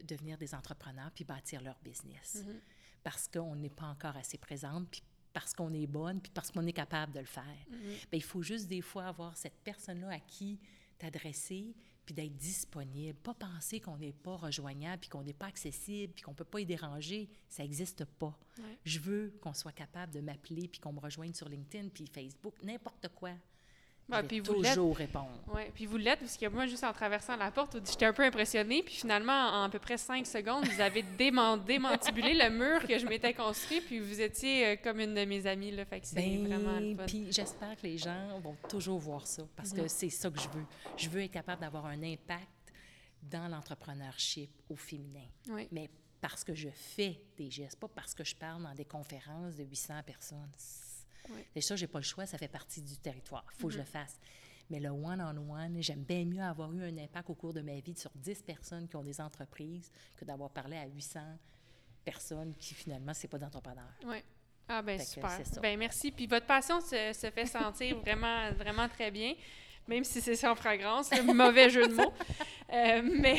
devenir des entrepreneurs puis bâtir leur business. Mhm. Parce qu'on n'est pas encore assez présente, puis parce qu'on est bonne, puis parce qu'on est capable de le faire. Bien, il faut juste des fois avoir cette personne-là à qui t'adresser, puis d'être disponible. Pas penser qu'on n'est pas rejoignable, puis qu'on n'est pas accessible, puis qu'on ne peut pas y déranger. Ça n'existe pas. Ouais. Je veux qu'on soit capable de m'appeler, puis qu'on me rejoigne sur LinkedIn, puis Facebook, n'importe quoi. Ah, puis vous l'êtes. toujours répondre. Oui, puis vous l'êtes, parce que moi, juste en traversant la porte, j'étais un peu impressionnée, puis finalement, en à peu près cinq secondes, vous avez déman- *laughs* démantibulé le mur que je m'étais construit, puis vous étiez euh, comme une de mes amies, là, fait que c'est Ben, vraiment le fun. Puis j'espère que les gens vont toujours voir ça parce que c'est ça que je veux. Je veux être capable d'avoir un impact dans l'entrepreneurship au féminin. Oui, Mais parce que je fais des gestes, pas parce que je parle dans des conférences de 800 personnes. Oui. C'est ça, j'ai pas le choix, ça fait partie du territoire. Il faut que je le fasse. Mais le one-on-one, j'aime bien mieux avoir eu un impact au cours de ma vie sur 10 personnes qui ont des entreprises que d'avoir parlé à 800 personnes qui, finalement, c'est pas d'entrepreneurs. oui. Ah ben super. Ben merci. Puis votre passion se, se fait sentir vraiment, vraiment très bien, même si c'est sans fragrance, le mauvais jeu de mots. *laughs* Euh, mais,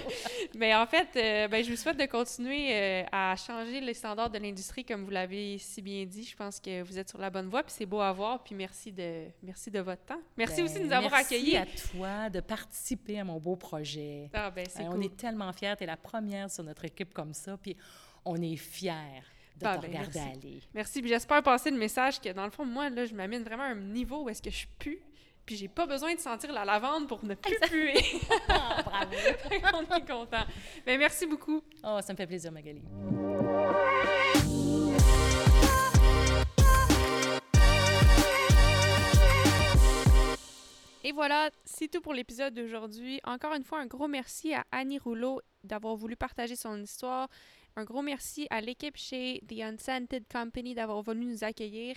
*laughs* mais en fait, euh, ben, je vous souhaite de continuer euh, à changer les standards de l'industrie, comme vous l'avez si bien dit. Je pense que vous êtes sur la bonne voie, puis c'est beau à voir. Puis merci de, merci de votre temps. Merci aussi de nous avoir Ben, merci accueillis. à toi de participer à mon beau projet. Ah, ben, c'est cool. On est tellement fiers. Tu es la première sur notre équipe comme ça. Puis on est fiers de Ah, te ben, regarder merci. aller. Merci. Puis j'espère passer le message que, dans le fond, moi, là, je m'amène vraiment à un niveau où est-ce que je pue. Puis j'ai pas besoin de sentir la lavande pour ne plus puer. *laughs* Ah, bravo! *laughs* On est content. Mais merci beaucoup. Oh, ça me fait plaisir, Magali. Et voilà, c'est tout pour l'épisode d'aujourd'hui. Encore une fois, un gros merci à Annie Rouleau d'avoir voulu partager son histoire. Un gros merci à l'équipe chez The Unscented Company d'avoir voulu nous accueillir.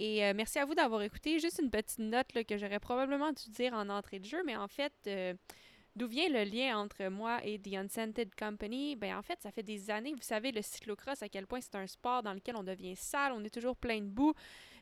Et euh, merci à vous d'avoir écouté. Juste une petite note que j'aurais probablement dû dire en entrée de jeu, mais en fait, euh, d'où vient le lien entre moi et The Unscented Company? Ben en fait, ça fait des années, vous savez, le cyclocross, à quel point c'est un sport dans lequel on devient sale, on est toujours plein de boue.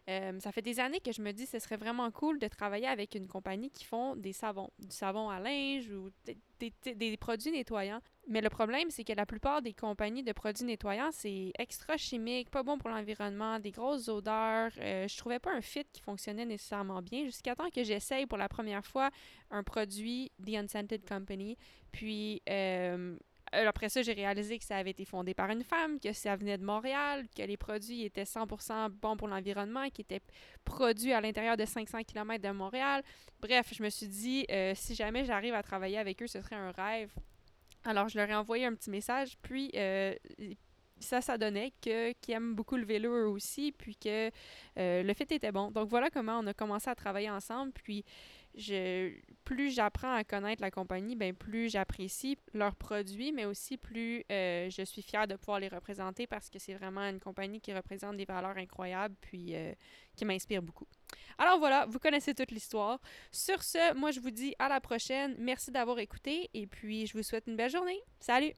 Euh, ça fait des années que je me dis que ce serait vraiment cool de travailler avec une compagnie qui font des savons, du savon à linge ou des, des- des produits nettoyants. Mais le problème, c'est que la plupart des compagnies de produits nettoyants, c'est extra chimique, pas bon pour l'environnement, des grosses odeurs. Euh, je trouvais pas un fit qui fonctionnait nécessairement bien jusqu'à temps que j'essaye pour la première fois un produit The Unscented Company. Puis euh, après ça, j'ai réalisé que ça avait été fondé par une femme, que ça venait de Montréal, que les produits étaient 100% bons pour l'environnement, qui étaient produits à l'intérieur de 500 km de Montréal. Bref, je me suis dit, euh, si jamais j'arrive à travailler avec eux, ce serait un rêve. Alors, je leur ai envoyé un petit message, puis euh, ça, ça donnait qu'ils aiment beaucoup le vélo eux aussi, puis que euh, le fit était bon. Donc, voilà comment on a commencé à travailler ensemble, puis plus j'apprends à connaître la compagnie, ben plus j'apprécie leurs produits, mais aussi plus euh, je suis fière de pouvoir les représenter parce que c'est vraiment une compagnie qui représente des valeurs incroyables puis euh, qui m'inspire beaucoup. Alors voilà, vous connaissez toute l'histoire. Sur ce, moi je vous dis à la prochaine. Merci d'avoir écouté et puis je vous souhaite une belle journée. Salut!